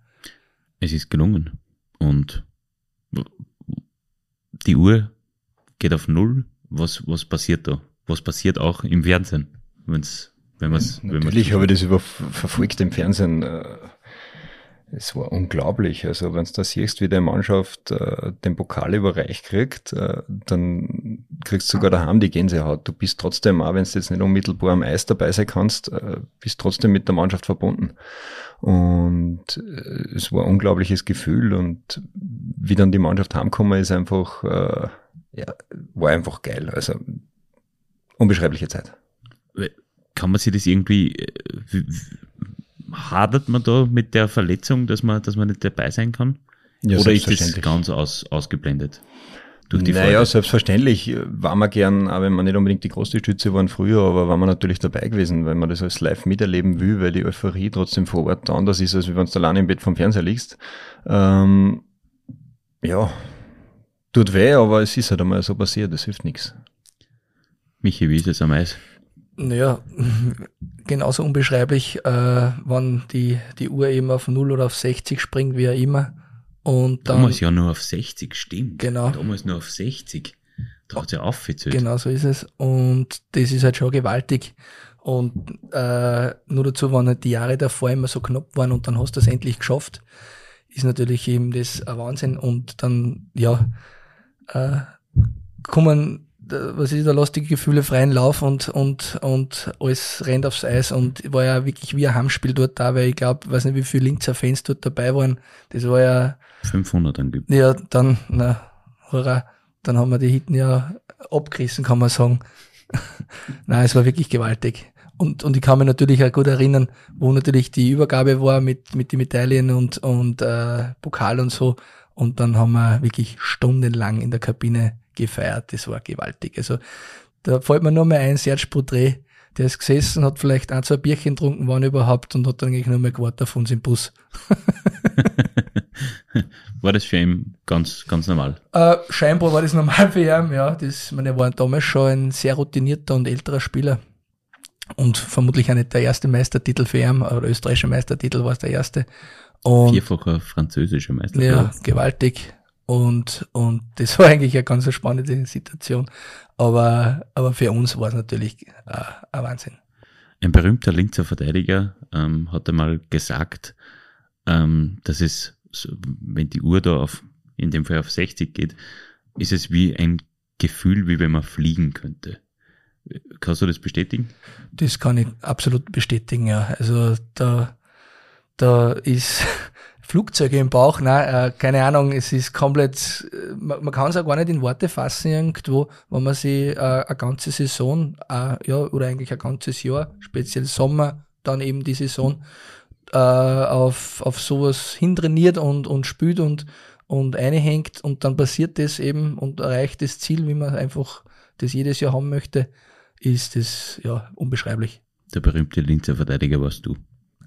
Es ist gelungen und die Uhr geht auf Null. Was, was passiert da? Was passiert auch im Fernsehen? Wenn's, wenn man's, Natürlich wenn habe ich das über verfolgt im Fernsehen. Äh es war unglaublich. Also wenn du da siehst, wie die Mannschaft äh, den Pokal überreicht kriegt, äh, dann kriegst du sogar daheim die Gänsehaut. Du bist trotzdem, auch wenn du jetzt nicht unmittelbar am Eis dabei sein kannst, äh, bist trotzdem mit der Mannschaft verbunden. Und äh, es war ein unglaubliches Gefühl und wie dann die Mannschaft heimgekommen ist, einfach, äh, ja, war einfach geil. Also unbeschreibliche Zeit. Kann man sich das irgendwie äh, hadert man da mit der Verletzung, dass man, dass man nicht dabei sein kann? Ja, Oder ist das ganz aus, ausgeblendet? Durch die naja, Freude? selbstverständlich war man gern, auch wenn man nicht unbedingt die große Stütze waren früher, aber war man natürlich dabei gewesen, weil man das als live miterleben will, weil die Euphorie trotzdem vor Ort anders ist, als wenn du alleine im Bett vom Fernseher liegst. Ähm, ja, tut weh, aber es ist halt einmal so passiert, das hilft nichts. Michi, wie ist es am Eis? Naja, genauso unbeschreiblich, äh, wann die, die Uhr eben auf 0 oder auf 60 springt, wie auch immer. Und dann, Damals ja nur auf 60, stimmt. Genau. Damals nur auf 60. Da hat ja aufgezählt. Genau so ist es. Und das ist halt schon gewaltig. Und äh, nur dazu, wenn halt die Jahre davor immer so knapp waren und dann hast du es endlich geschafft, ist natürlich eben das ein Wahnsinn. Und dann, ja, äh, kommen was ist da lustige Gefühle, freien Lauf und, und, und alles rennt aufs Eis und war ja wirklich wie ein Heimspiel dort da, weil ich glaube, weiß nicht, wie viele Linzer Fans dort dabei waren. Das war ja. 500 angeblich. Ja, dann, na, hurra, dann haben wir die Hitten ja abgerissen, kann man sagen. Nein, es war wirklich gewaltig. Und, und ich kann mich natürlich auch gut erinnern, wo natürlich die Übergabe war mit, mit den Medaillen und, und äh, Pokal und so. Und dann haben wir wirklich stundenlang in der Kabine gefeiert. Das war gewaltig. Also da fällt mir nur mal ein, Serge Poudre, der ist gesessen, hat vielleicht ein, zwei Bierchen getrunken, wann überhaupt, und hat dann eigentlich nur mal gewartet auf uns im Bus. war das für ihn ganz, ganz normal? Äh, scheinbar war das normal für ihn, ja. Das, meine, er war damals schon ein sehr routinierter und älterer Spieler. Und vermutlich auch nicht der erste Meistertitel für ihn, oder österreichischer Meistertitel war es der erste. Und, Vierfacher französischer Meister. Ja, gewaltig. Und, und das war eigentlich eine ganz spannende Situation. Aber, aber für uns war es natürlich äh, ein Wahnsinn. Ein berühmter Linzer Verteidiger ähm, hat einmal gesagt, ähm, dass es, wenn die Uhr da auf, in dem Fall auf 60 geht, ist es wie ein Gefühl, wie wenn man fliegen könnte. Kannst du das bestätigen? Das kann ich absolut bestätigen, ja. Also da, da ist Flugzeuge im Bauch, nein, äh, keine Ahnung, es ist komplett, äh, man, man kann es auch gar nicht in Worte fassen irgendwo, wenn man sich äh, eine ganze Saison, äh, ja, oder eigentlich ein ganzes Jahr, speziell Sommer, dann eben die Saison, äh, auf, auf sowas hintrainiert und, und spielt und, und einhängt und dann passiert das eben und erreicht das Ziel, wie man einfach das jedes Jahr haben möchte, ist das, ja, unbeschreiblich. Der berühmte Linzer Verteidiger warst du.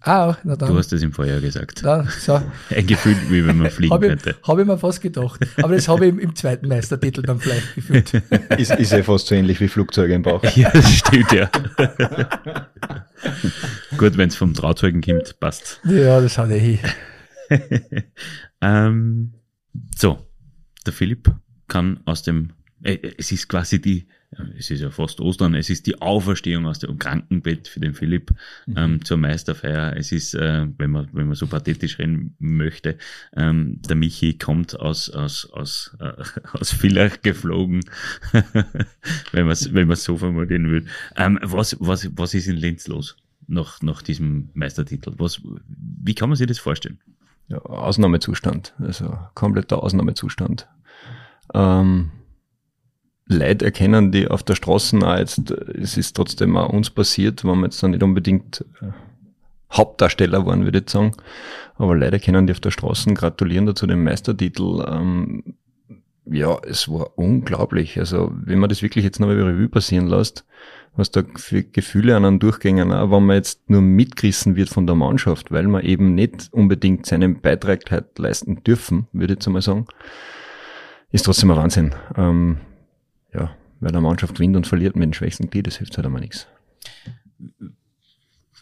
Ah, na dann. Du hast das im Vorjahr gesagt. Na, so. Ein Gefühl, wie wenn man fliegen hab ich, könnte. Habe ich mir fast gedacht. Aber das habe ich im, im, zweiten Meistertitel dann vielleicht gefühlt. ist, ist ja fast so ähnlich wie Flugzeuge im Bauch. Ja, das stimmt, ja. Gut, wenn es vom Trauzeugen kommt, passt. Ja, das hat eh. ähm, so, der Philipp kann aus dem, äh, es ist quasi die es ist ja fast Ostern, es ist die Auferstehung aus dem Krankenbett für den Philipp mhm. ähm, zur Meisterfeier. Es ist, äh, wenn man wenn man so pathetisch reden möchte, ähm, der Michi kommt aus aus aus äh, aus Villach geflogen, wenn man wenn man so formulieren will. Ähm, was was was ist in Linz los nach nach diesem Meistertitel? Was wie kann man sich das vorstellen? Ja, Ausnahmezustand, also kompletter Ausnahmezustand. Ähm, Leid erkennen, die auf der Straße auch jetzt, es ist trotzdem auch uns passiert, wenn wir jetzt dann nicht unbedingt äh, Hauptdarsteller waren, würde ich sagen. Aber leider kennen die auf der Straße gratulieren dazu dem Meistertitel. Ähm, ja, es war unglaublich. Also, wenn man das wirklich jetzt noch über Revue passieren lässt, was da für Gefühle an einem durchgängen, auch wenn man jetzt nur mitgerissen wird von der Mannschaft, weil man eben nicht unbedingt seinen Beitrag halt leisten dürfen, würde ich jetzt einmal sagen, ist trotzdem ein Wahnsinn. Ähm, ja, weil der Mannschaft gewinnt und verliert mit dem schwächsten Glied, das hilft halt einmal nichts.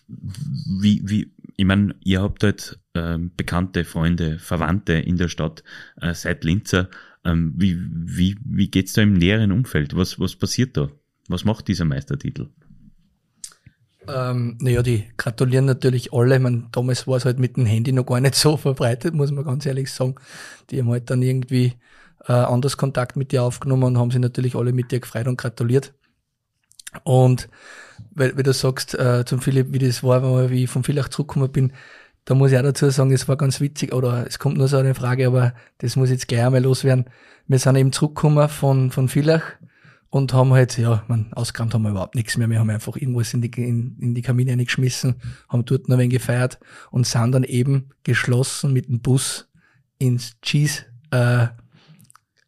Wie, wie, ich meine, ihr habt halt ähm, bekannte Freunde, Verwandte in der Stadt, äh, seit Linzer. Ähm, wie, wie, wie geht's da im näheren Umfeld? Was, was passiert da? Was macht dieser Meistertitel? Ähm, naja, die gratulieren natürlich alle. Ich meine, damals war es halt mit dem Handy noch gar nicht so verbreitet, muss man ganz ehrlich sagen. Die haben halt dann irgendwie äh, anders Kontakt mit dir aufgenommen und haben sich natürlich alle mit dir gefreut und gratuliert. Und weil, wie du sagst, äh, zum Philipp, wie das war, wie ich von Villach zurückgekommen bin, da muss ich auch dazu sagen, es war ganz witzig, oder es kommt nur so eine Frage, aber das muss jetzt gleich einmal loswerden. Wir sind eben zurückgekommen von, von Villach und haben halt, ja, man, ausgerammt haben wir überhaupt nichts mehr. Wir haben einfach irgendwas in die, in, in die Kamine reingeschmissen, haben dort noch ein gefeiert und sind dann eben geschlossen mit dem Bus ins Cheese, äh,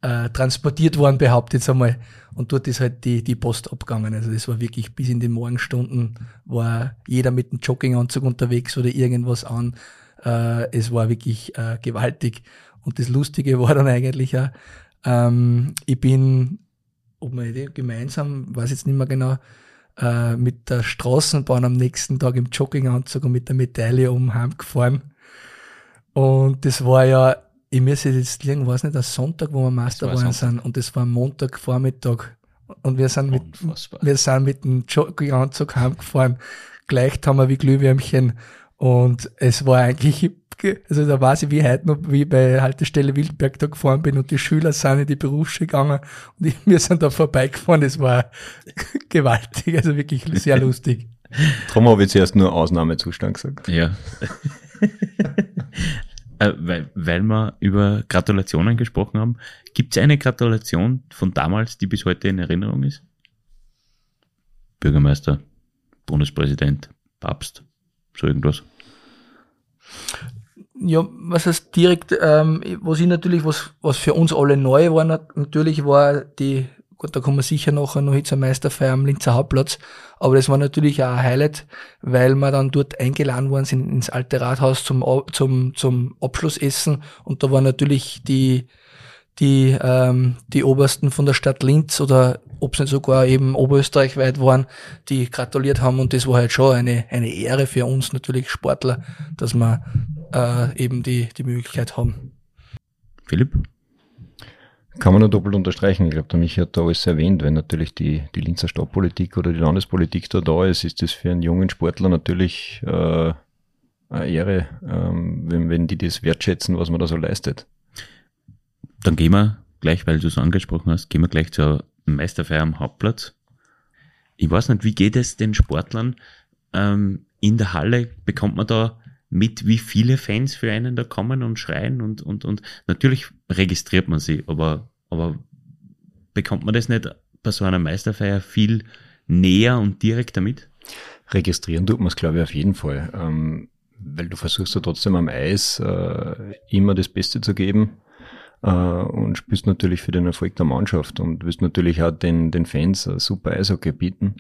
äh, transportiert worden, behauptet jetzt einmal. Und dort ist halt die, die Post abgegangen. Also das war wirklich bis in die Morgenstunden, war jeder mit dem Jogginganzug unterwegs oder irgendwas an. Äh, es war wirklich äh, gewaltig. Und das Lustige war dann eigentlich auch, ähm, ich bin, ob wir gemeinsam, weiß jetzt nicht mehr genau, äh, mit der Straßenbahn am nächsten Tag im Jogginganzug und mit der Medaille um heimgefahren. Und das war ja ich müsste jetzt liegen, weiß nicht, ein Sonntag, wo wir Meister geworden sind, und das war Montagvormittag. Und wir sind mit, wir sind mit dem Jogginganzug heimgefahren. Gleich haben wir wie Glühwürmchen. Und es war eigentlich, also da weiß ich wie heute noch, wie ich bei Haltestelle Wildberg da gefahren bin und die Schüler sind in die Berufsschule gegangen und ich, wir sind da vorbeigefahren. Das war gewaltig, also wirklich sehr lustig. Darum habe ich zuerst nur Ausnahmezustand gesagt. Ja. Äh, weil, weil wir über Gratulationen gesprochen haben. Gibt es eine Gratulation von damals, die bis heute in Erinnerung ist? Bürgermeister, Bundespräsident, Papst, so irgendwas? Ja, was heißt direkt, ähm, was ich natürlich, was, was für uns alle neu war, natürlich war die Da kommen wir sicher nachher noch hin zur Meisterfeier am Linzer Hauptplatz. Aber das war natürlich auch ein Highlight, weil wir dann dort eingeladen worden sind ins alte Rathaus zum, zum, zum Abschlussessen. Und da waren natürlich die, die, ähm, die Obersten von der Stadt Linz oder ob es nicht sogar eben oberösterreichweit waren, die gratuliert haben. Und das war halt schon eine, eine Ehre für uns natürlich Sportler, dass wir äh, eben die, die Möglichkeit haben. Philipp? Kann man nur doppelt unterstreichen. Ich glaube, der Michi hat da alles erwähnt. Wenn natürlich die, die Linzer Stadtpolitik oder die Landespolitik da da ist, ist das für einen jungen Sportler natürlich äh, eine Ehre, ähm, wenn, wenn die das wertschätzen, was man da so leistet. Dann gehen wir gleich, weil du es angesprochen hast, gehen wir gleich zur Meisterfeier am Hauptplatz. Ich weiß nicht, wie geht es den Sportlern ähm, in der Halle? Bekommt man da mit, wie viele Fans für einen da kommen und schreien und, und, und natürlich registriert man sie, aber, aber bekommt man das nicht bei so einer Meisterfeier viel näher und direkter mit? Registrieren tut man es, glaube ich, auf jeden Fall. Ähm, weil du versuchst ja trotzdem am Eis äh, immer das Beste zu geben äh, und spielst natürlich für den Erfolg der Mannschaft und wirst natürlich auch den, den Fans super Eishockey bieten.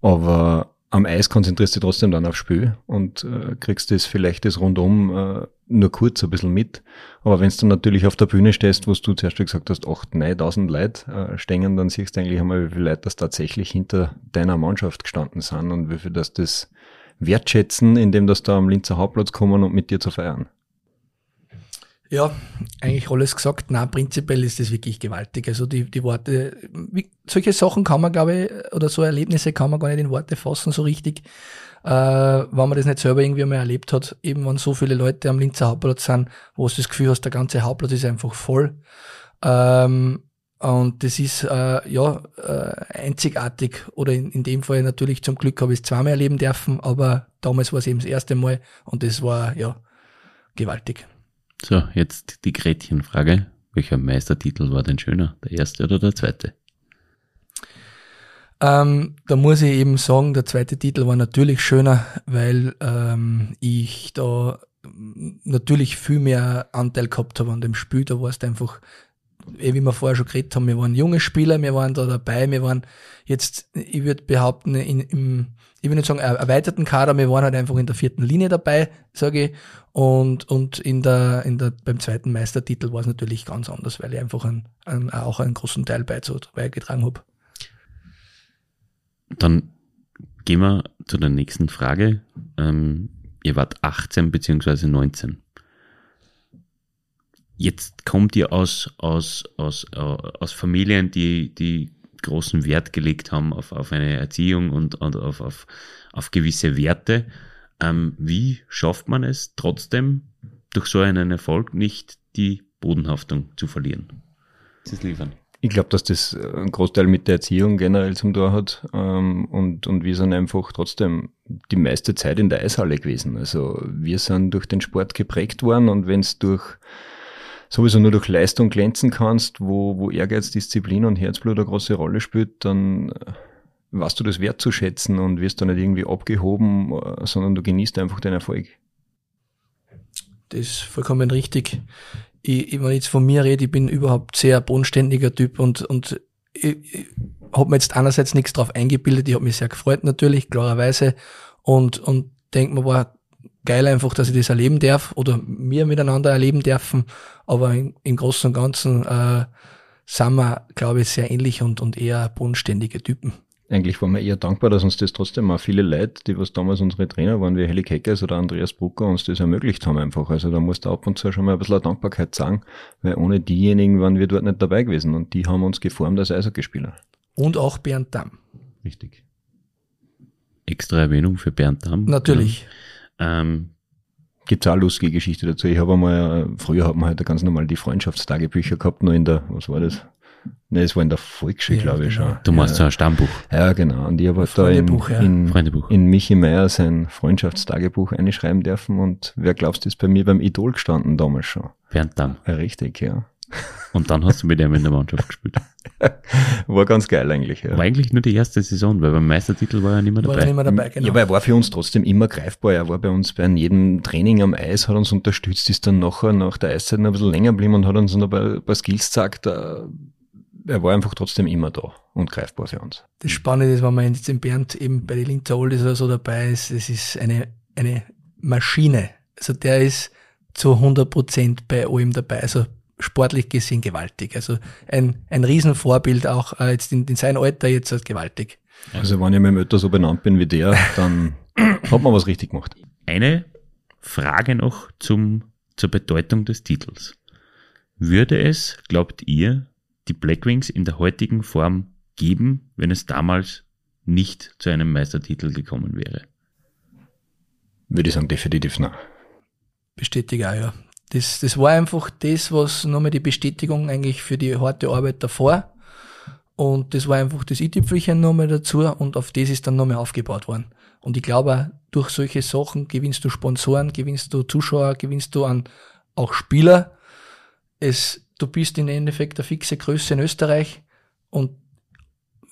Aber am Eis konzentrierst du trotzdem dann aufs Spiel und äh, kriegst das vielleicht das rundum äh, nur kurz ein bisschen mit. Aber wenn du natürlich auf der Bühne stehst, wo du zuerst gesagt hast, 8.000, 9.000 Leute äh, stehen, dann siehst du eigentlich einmal, wie viele Leute das tatsächlich hinter deiner Mannschaft gestanden sind und wie viel das das wertschätzen, indem das da am Linzer Hauptplatz kommen und mit dir zu feiern. Ja, eigentlich alles gesagt. Na, prinzipiell ist das wirklich gewaltig. Also die, die Worte, wie, solche Sachen kann man, glaube ich, oder so Erlebnisse kann man gar nicht in Worte fassen, so richtig, äh, wenn man das nicht selber irgendwie mal erlebt hat. Eben, wenn so viele Leute am Linzer Hauptplatz sind, wo du das Gefühl hast, der ganze Hauptplatz ist einfach voll. Ähm, und das ist äh, ja äh, einzigartig. Oder in, in dem Fall natürlich zum Glück habe ich es zweimal erleben dürfen, aber damals war es eben das erste Mal und das war ja gewaltig. So, jetzt die Gretchenfrage. Welcher Meistertitel war denn schöner? Der erste oder der zweite? Ähm, da muss ich eben sagen, der zweite Titel war natürlich schöner, weil ähm, ich da natürlich viel mehr Anteil gehabt habe an dem Spiel. Da war es einfach, eh wie wir vorher schon geredet haben, wir waren junge Spieler, wir waren da dabei, wir waren jetzt, ich würde behaupten, in, im, ich will nicht sagen erweiterten Kader, wir waren halt einfach in der vierten Linie dabei, sage ich. Und, und in der, in der, beim zweiten Meistertitel war es natürlich ganz anders, weil ich einfach einen, einen, auch einen großen Teil beigetragen habe. Dann gehen wir zu der nächsten Frage. Ähm, ihr wart 18 beziehungsweise 19. Jetzt kommt ihr aus, aus, aus, äh, aus Familien, die, die großen Wert gelegt haben auf, auf eine Erziehung und, und auf, auf, auf gewisse Werte. Ähm, wie schafft man es trotzdem, durch so einen Erfolg nicht die Bodenhaftung zu verlieren? Das liefern. Ich glaube, dass das einen Großteil mit der Erziehung generell zum Tor hat ähm, und, und wir sind einfach trotzdem die meiste Zeit in der Eishalle gewesen. Also wir sind durch den Sport geprägt worden und wenn es durch sowieso nur durch Leistung glänzen kannst, wo, wo Ehrgeiz, Disziplin und Herzblut eine große Rolle spielt, dann äh, weißt du das wertzuschätzen und wirst da nicht irgendwie abgehoben, äh, sondern du genießt einfach den Erfolg. Das ist vollkommen richtig ich, wenn ich jetzt von mir rede, ich bin überhaupt sehr bodenständiger Typ und, und ich, ich habe mir jetzt einerseits nichts drauf eingebildet, ich habe mich sehr gefreut natürlich, klarerweise, und, und denke mir, war geil einfach, dass ich das erleben darf oder wir miteinander erleben dürfen, aber im, im Großen und Ganzen äh, sind wir, glaube ich, sehr ähnlich und, und eher bodenständige Typen eigentlich waren wir eher dankbar, dass uns das trotzdem auch viele Leute, die was damals unsere Trainer waren, wie Heli Keckers oder Andreas Brucker, uns das ermöglicht haben einfach. Also da musst du ab und zu schon mal ein bisschen Dankbarkeit sagen, weil ohne diejenigen waren wir dort nicht dabei gewesen und die haben uns geformt als Eishockeyspieler. Und auch Bernd Damm. Richtig. Extra Erwähnung für Bernd Damm. Natürlich. Ja. Ähm, Gibt es auch lustige Geschichte dazu. Ich habe einmal, früher hat man halt ganz normal die Freundschaftstagebücher gehabt, nur in der, was war das? Ne, es war in der Volksschule, ja, glaube ich genau. schon. Du machst ja. ein Stammbuch. Ja, genau. Und ich habe halt da in, ja. in, in Michi Meier sein Freundschaftstagebuch einschreiben dürfen und wer glaubst, ist bei mir beim Idol gestanden damals schon. Bernd Damm. Ja, richtig, ja. Und dann hast du mit ihm in der Mannschaft gespielt. War ganz geil eigentlich, ja. War eigentlich nur die erste Saison, weil beim Meistertitel war er nicht mehr dabei. War er nicht mehr dabei, genau. Ja, aber er war für uns trotzdem immer greifbar. Er war bei uns bei jedem Training am Eis, hat uns unterstützt, ist dann nachher nach der Eiszeit noch ein bisschen länger geblieben und hat uns noch ein paar Skills gesagt, er war einfach trotzdem immer da und greifbar für uns. Das Spannende ist, wenn man jetzt in Bernd eben bei den Linzer Oldies oder so dabei ist, es ist eine, eine Maschine. Also der ist zu 100 Prozent bei allem dabei. Also sportlich gesehen gewaltig. Also ein, ein Riesenvorbild auch äh, jetzt in, in seinem Alter jetzt halt gewaltig. Also wenn ich mit dem Ötter so benannt bin wie der, dann hat man was richtig gemacht. Eine Frage noch zum, zur Bedeutung des Titels. Würde es, glaubt ihr, die Blackwings in der heutigen Form geben, wenn es damals nicht zu einem Meistertitel gekommen wäre? Würde ich sagen, definitiv nein. Bestätige auch, ja. Das, das war einfach das, was nochmal die Bestätigung eigentlich für die harte Arbeit davor. Und das war einfach das i-Tüpfelchen nochmal dazu und auf das ist dann nochmal aufgebaut worden. Und ich glaube, durch solche Sachen gewinnst du Sponsoren, gewinnst du Zuschauer, gewinnst du an auch Spieler. Es du bist im Endeffekt eine fixe Größe in Österreich und,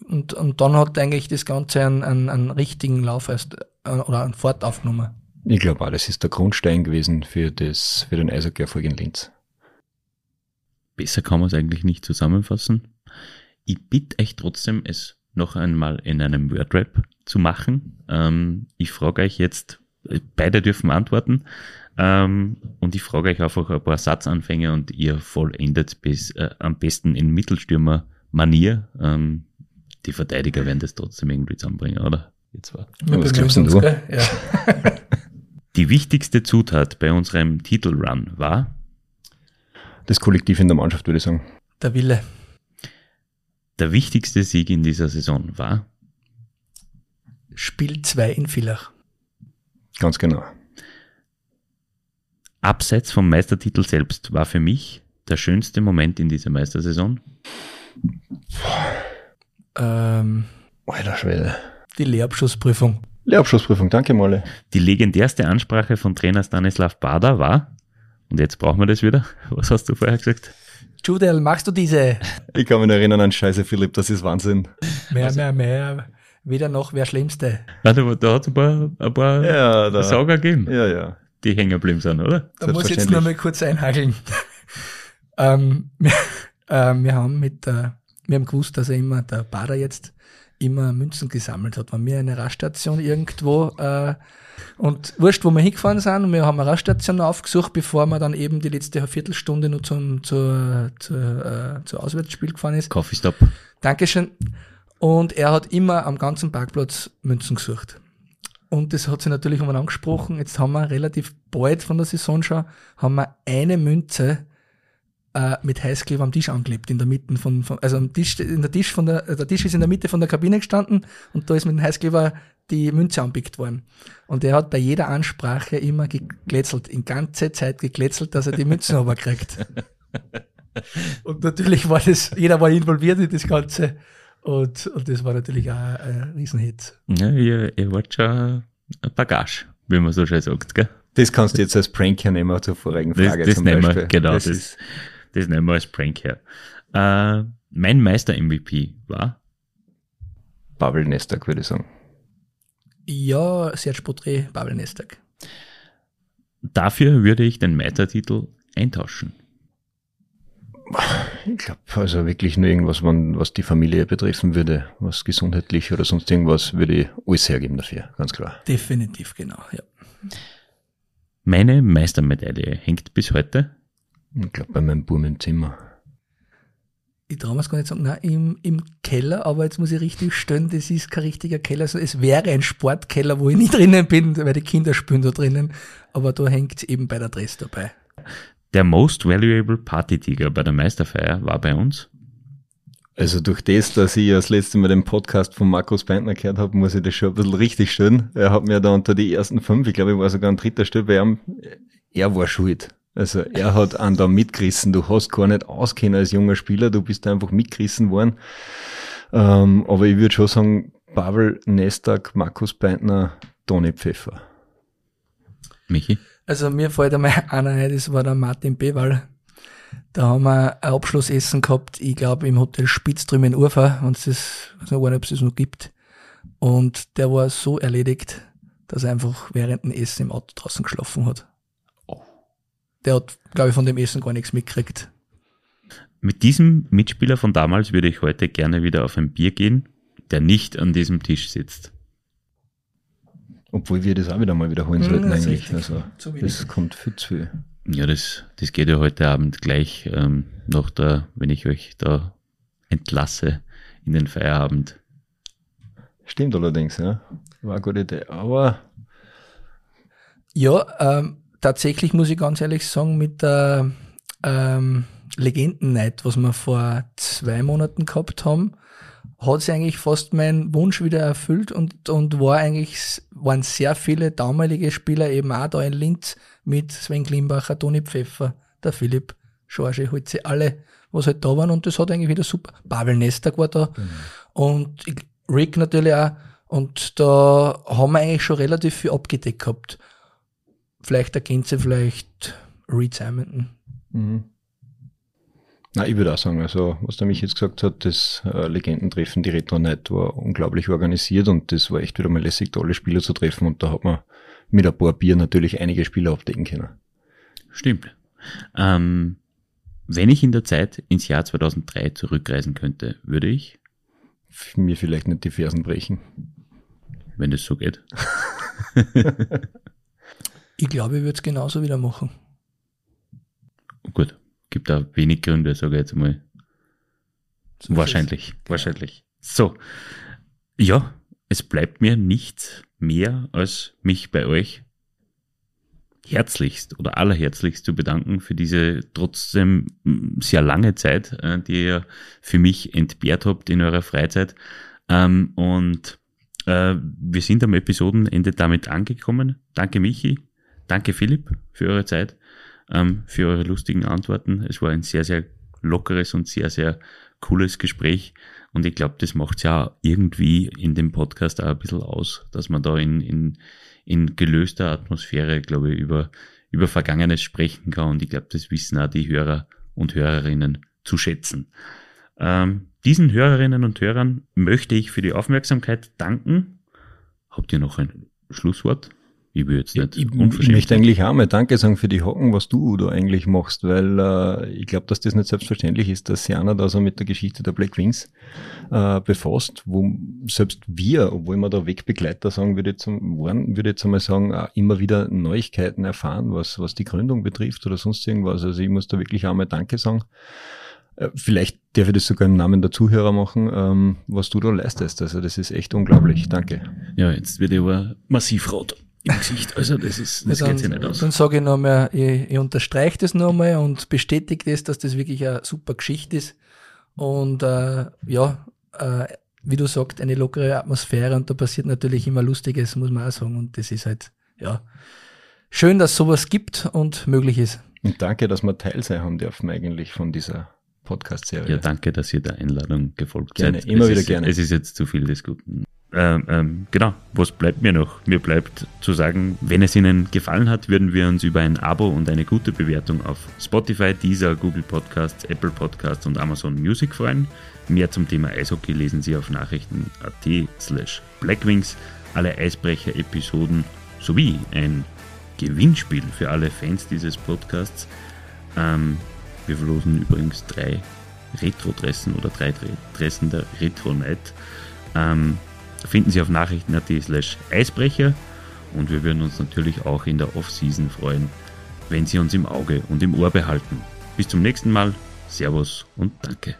und, und dann hat eigentlich das Ganze einen, einen, einen richtigen Lauf erst äh, oder einen Fahrt aufgenommen. Ich glaube auch, das ist der Grundstein gewesen für, das, für den Eishockey-Erfolg in Linz. Besser kann man es eigentlich nicht zusammenfassen. Ich bitte euch trotzdem, es noch einmal in einem Wordrap zu machen. Ähm, ich frage euch jetzt, beide dürfen antworten. Ähm, und ich frage euch einfach ein paar Satzanfänge und ihr vollendet bis, äh, am besten in Mittelstürmer-Manier. Ähm, die Verteidiger werden das trotzdem irgendwie zusammenbringen, oder? Jetzt war. Ja, was glaubst du? Ja. die wichtigste Zutat bei unserem Titelrun war? Das Kollektiv in der Mannschaft, würde ich sagen. Der Wille. Der wichtigste Sieg in dieser Saison war? Spiel 2 in Villach. Ganz genau abseits vom Meistertitel selbst war für mich der schönste Moment in dieser Meistersaison? Ähm, Alter Schwede. Die Lehrabschlussprüfung. Lehrabschlussprüfung, danke Molle. Die legendärste Ansprache von Trainer Stanislav Bader war, und jetzt brauchen wir das wieder, was hast du vorher gesagt? Judel, magst du diese? Ich kann mich noch erinnern an Scheiße Philipp, das ist Wahnsinn. Mehr, mehr, mehr. Wieder noch, wer Schlimmste. Ah, da, hat es ein paar, ein paar Ja, da- Sauger gegeben, Ja, ja. die hängen geblieben sind, oder? Da muss ich jetzt nur mal kurz einhageln. ähm, wir, äh, wir haben mit, äh, wir haben gewusst, dass er immer, der Bader jetzt immer Münzen gesammelt hat. Wenn wir eine Raststation irgendwo, äh, und wurscht, wo wir hingefahren sind, und wir haben eine Raststation aufgesucht, bevor man dann eben die letzte Viertelstunde nur zum, zur, zur, äh, zur Auswärtsspiel gefahren ist. Coffee Stop. Dankeschön. Und er hat immer am ganzen Parkplatz Münzen gesucht. Und das hat sich natürlich einmal angesprochen. Jetzt haben wir relativ bald von der Saison schon, haben wir eine Münze äh, mit Heißkleber am Tisch angeklebt, in der Mitte von, von also am Tisch, in der Tisch von der, der Tisch ist in der Mitte von der Kabine gestanden und da ist mit dem Heißkleber die Münze anpickt worden. Und er hat bei jeder Ansprache immer geglätzelt, in ganze Zeit geglätzelt, dass er die Münzen aber kriegt. Und natürlich war das, jeder war involviert in das Ganze. Und, und das war natürlich auch ein Riesenhit. Ja, ihr, ihr wart schon ein Bagage, wie man so schön sagt, gell? Das kannst du jetzt als Prank hernehmen zur vorigen Das, Frage das zum nehmen wir, Beispiel. genau, das, ist, das, nehmen wir als Prank her. Äh, mein Meister-MVP war Bubble Nestag, würde ich sagen. Ja, Serge Porträt, Babel Nestag. Dafür würde ich den Meistertitel eintauschen. Ich glaube, also wirklich nur irgendwas, wann, was die Familie betreffen würde, was gesundheitlich oder sonst irgendwas, würde ich alles hergeben dafür, ganz klar. Definitiv, genau, ja. Meine Meistermedaille hängt bis heute. Ich glaube, bei meinem Buben im Zimmer. Ich traue mir es gar nicht sagen, nein, im, im Keller, aber jetzt muss ich richtig stellen, das ist kein richtiger Keller, also es wäre ein Sportkeller, wo ich nicht drinnen bin, weil die Kinder spielen da drinnen, aber da hängt es eben bei der Dress dabei. Der Most Valuable Party-Tiger bei der Meisterfeier war bei uns. Also durch das, dass ich das letzte Mal den Podcast von Markus Beintner gehört habe, muss ich das schon ein bisschen richtig stellen. Er hat mir da unter die ersten fünf, ich glaube, ich war sogar an dritter Stelle bei ihm, er war schuld. Also er hat einen da mitgerissen. Du hast gar nicht auskennen als junger Spieler, du bist einfach mitgerissen worden. Ähm, aber ich würde schon sagen, Pavel Nestag, Markus Beintner, Toni Pfeffer. Michi? Also mir fällt einmal einer ein, das war der Martin Bewal. Da haben wir ein Abschlussessen gehabt, ich glaube im Hotel Spitz drüben in Urfa, wenn es das, ich weiß nicht, ob es das noch gibt. Und der war so erledigt, dass er einfach während dem Essen im Auto draußen geschlafen hat. Der hat, glaube ich, von dem Essen gar nichts mitgekriegt. Mit diesem Mitspieler von damals würde ich heute gerne wieder auf ein Bier gehen, der nicht an diesem Tisch sitzt. Obwohl wir das auch wieder mal wiederholen Hm, sollten ist eigentlich. richtig. Also das kommt viel zu viel. Ja, das, das geht ja heute Abend gleich ähm, nach der, wenn ich euch da entlasse in den Feierabend. Stimmt allerdings, ja. War eine gute Idee. Aber Ja, ähm, tatsächlich muss ich ganz ehrlich sagen, mit der ähm, Legendennight, was wir vor zwei Monaten gehabt haben, hat sich eigentlich fast mein Wunsch wieder erfüllt und, und war eigentlich, waren sehr viele damalige Spieler eben auch da in Linz mit Sven Klimbacher, Toni Pfeffer, der Philipp, Schorge, Holze, alle, was halt da waren und das hat eigentlich wieder super. Pavel Nestag war da und ich- Rick natürlich auch und da haben wir eigentlich schon relativ viel abgedeckt gehabt. Vielleicht ergänzt sie vielleicht Reed Simonton. Mhm. Na, ich würde auch sagen, also was der mich jetzt gesagt hat, das äh, Legendentreffen, die Retro Night war unglaublich organisiert und das war echt wieder mal lässig, da alle Spieler zu treffen und da hat man mit ein paar Bier natürlich einige Spieler abdecken können. Stimmt. Ähm, wenn ich in der Zeit ins Jahr 2003 zurückreisen könnte, würde ich, Mir vielleicht nicht die Fersen brechen. wenn das so geht. Ich glaube, ich würde es genauso wieder machen. Gut, gibt da wenig Gründe, sage ich jetzt mal. So wahrscheinlich, wahrscheinlich. So, ja, es bleibt mir nichts mehr, als mich bei euch herzlichst oder allerherzlichst zu bedanken für diese trotzdem sehr lange Zeit, äh, die ihr für mich entbehrt habt in eurer Freizeit. Ähm, und äh, wir sind am Episodenende damit angekommen. Danke Michi, danke Philipp für eure Zeit, ähm, für eure lustigen Antworten. Es war ein sehr, sehr lockeres und sehr, sehr cooles Gespräch. Und ich glaube, das macht ja irgendwie in dem Podcast auch ein bisschen aus, dass man da in, in, in gelöster Atmosphäre, glaube ich, über, über Vergangenes sprechen kann. Und ich glaube, das wissen auch die Hörer und Hörerinnen zu schätzen. Ähm, diesen Hörerinnen und Hörern möchte ich für die Aufmerksamkeit danken. Habt ihr noch ein Schlusswort? Ich will jetzt nicht ich, ich möchte eigentlich auch mal Danke sagen für die Hocken, was du da eigentlich machst, weil äh, ich glaube, dass das nicht selbstverständlich ist, dass einer da so mit der Geschichte der Black Wings äh, befasst, wo selbst wir, obwohl wir da Wegbegleiter sagen, würde jetzt, waren, würde jetzt einmal sagen, auch immer wieder Neuigkeiten erfahren, was, was die Gründung betrifft oder sonst irgendwas. Also ich muss da wirklich auch mal Danke sagen. Äh, vielleicht darf ich das sogar im Namen der Zuhörer machen, ähm, was du da leistest. Also das ist echt unglaublich. Danke. Ja, jetzt wird ich aber massiv rot im Gesicht. Also das ist, das ja, dann, geht sich nicht aus. Dann sage ich nochmal, ich, ich unterstreiche das nochmal und bestätige das, dass das wirklich eine super Geschichte ist. Und äh, ja, äh, wie du sagst, eine lockere Atmosphäre und da passiert natürlich immer Lustiges, muss man auch sagen. Und das ist halt, ja, schön, dass sowas gibt und möglich ist. Und danke, dass wir Teil sein haben dürfen eigentlich von dieser Podcast-Serie. Ja, danke, dass ihr der Einladung gefolgt gerne, seid. Immer es wieder ist, gerne. Es ist jetzt zu viel des Guten. Ähm, ähm, genau, was bleibt mir noch? Mir bleibt zu sagen, wenn es Ihnen gefallen hat, würden wir uns über ein Abo und eine gute Bewertung auf Spotify, Deezer, Google Podcasts, Apple Podcasts und Amazon Music freuen. Mehr zum Thema Eishockey lesen Sie auf nachrichten.at slash blackwings. Alle Eisbrecher-Episoden sowie ein Gewinnspiel für alle Fans dieses Podcasts. Ähm, wir verlosen übrigens drei Retro-Dressen oder drei Dressen der Retro-Night. Ähm, finden Sie auf nachrichten.at slash Eisbrecher und wir würden uns natürlich auch in der Off-Season freuen, wenn Sie uns im Auge und im Ohr behalten. Bis zum nächsten Mal, Servus und danke.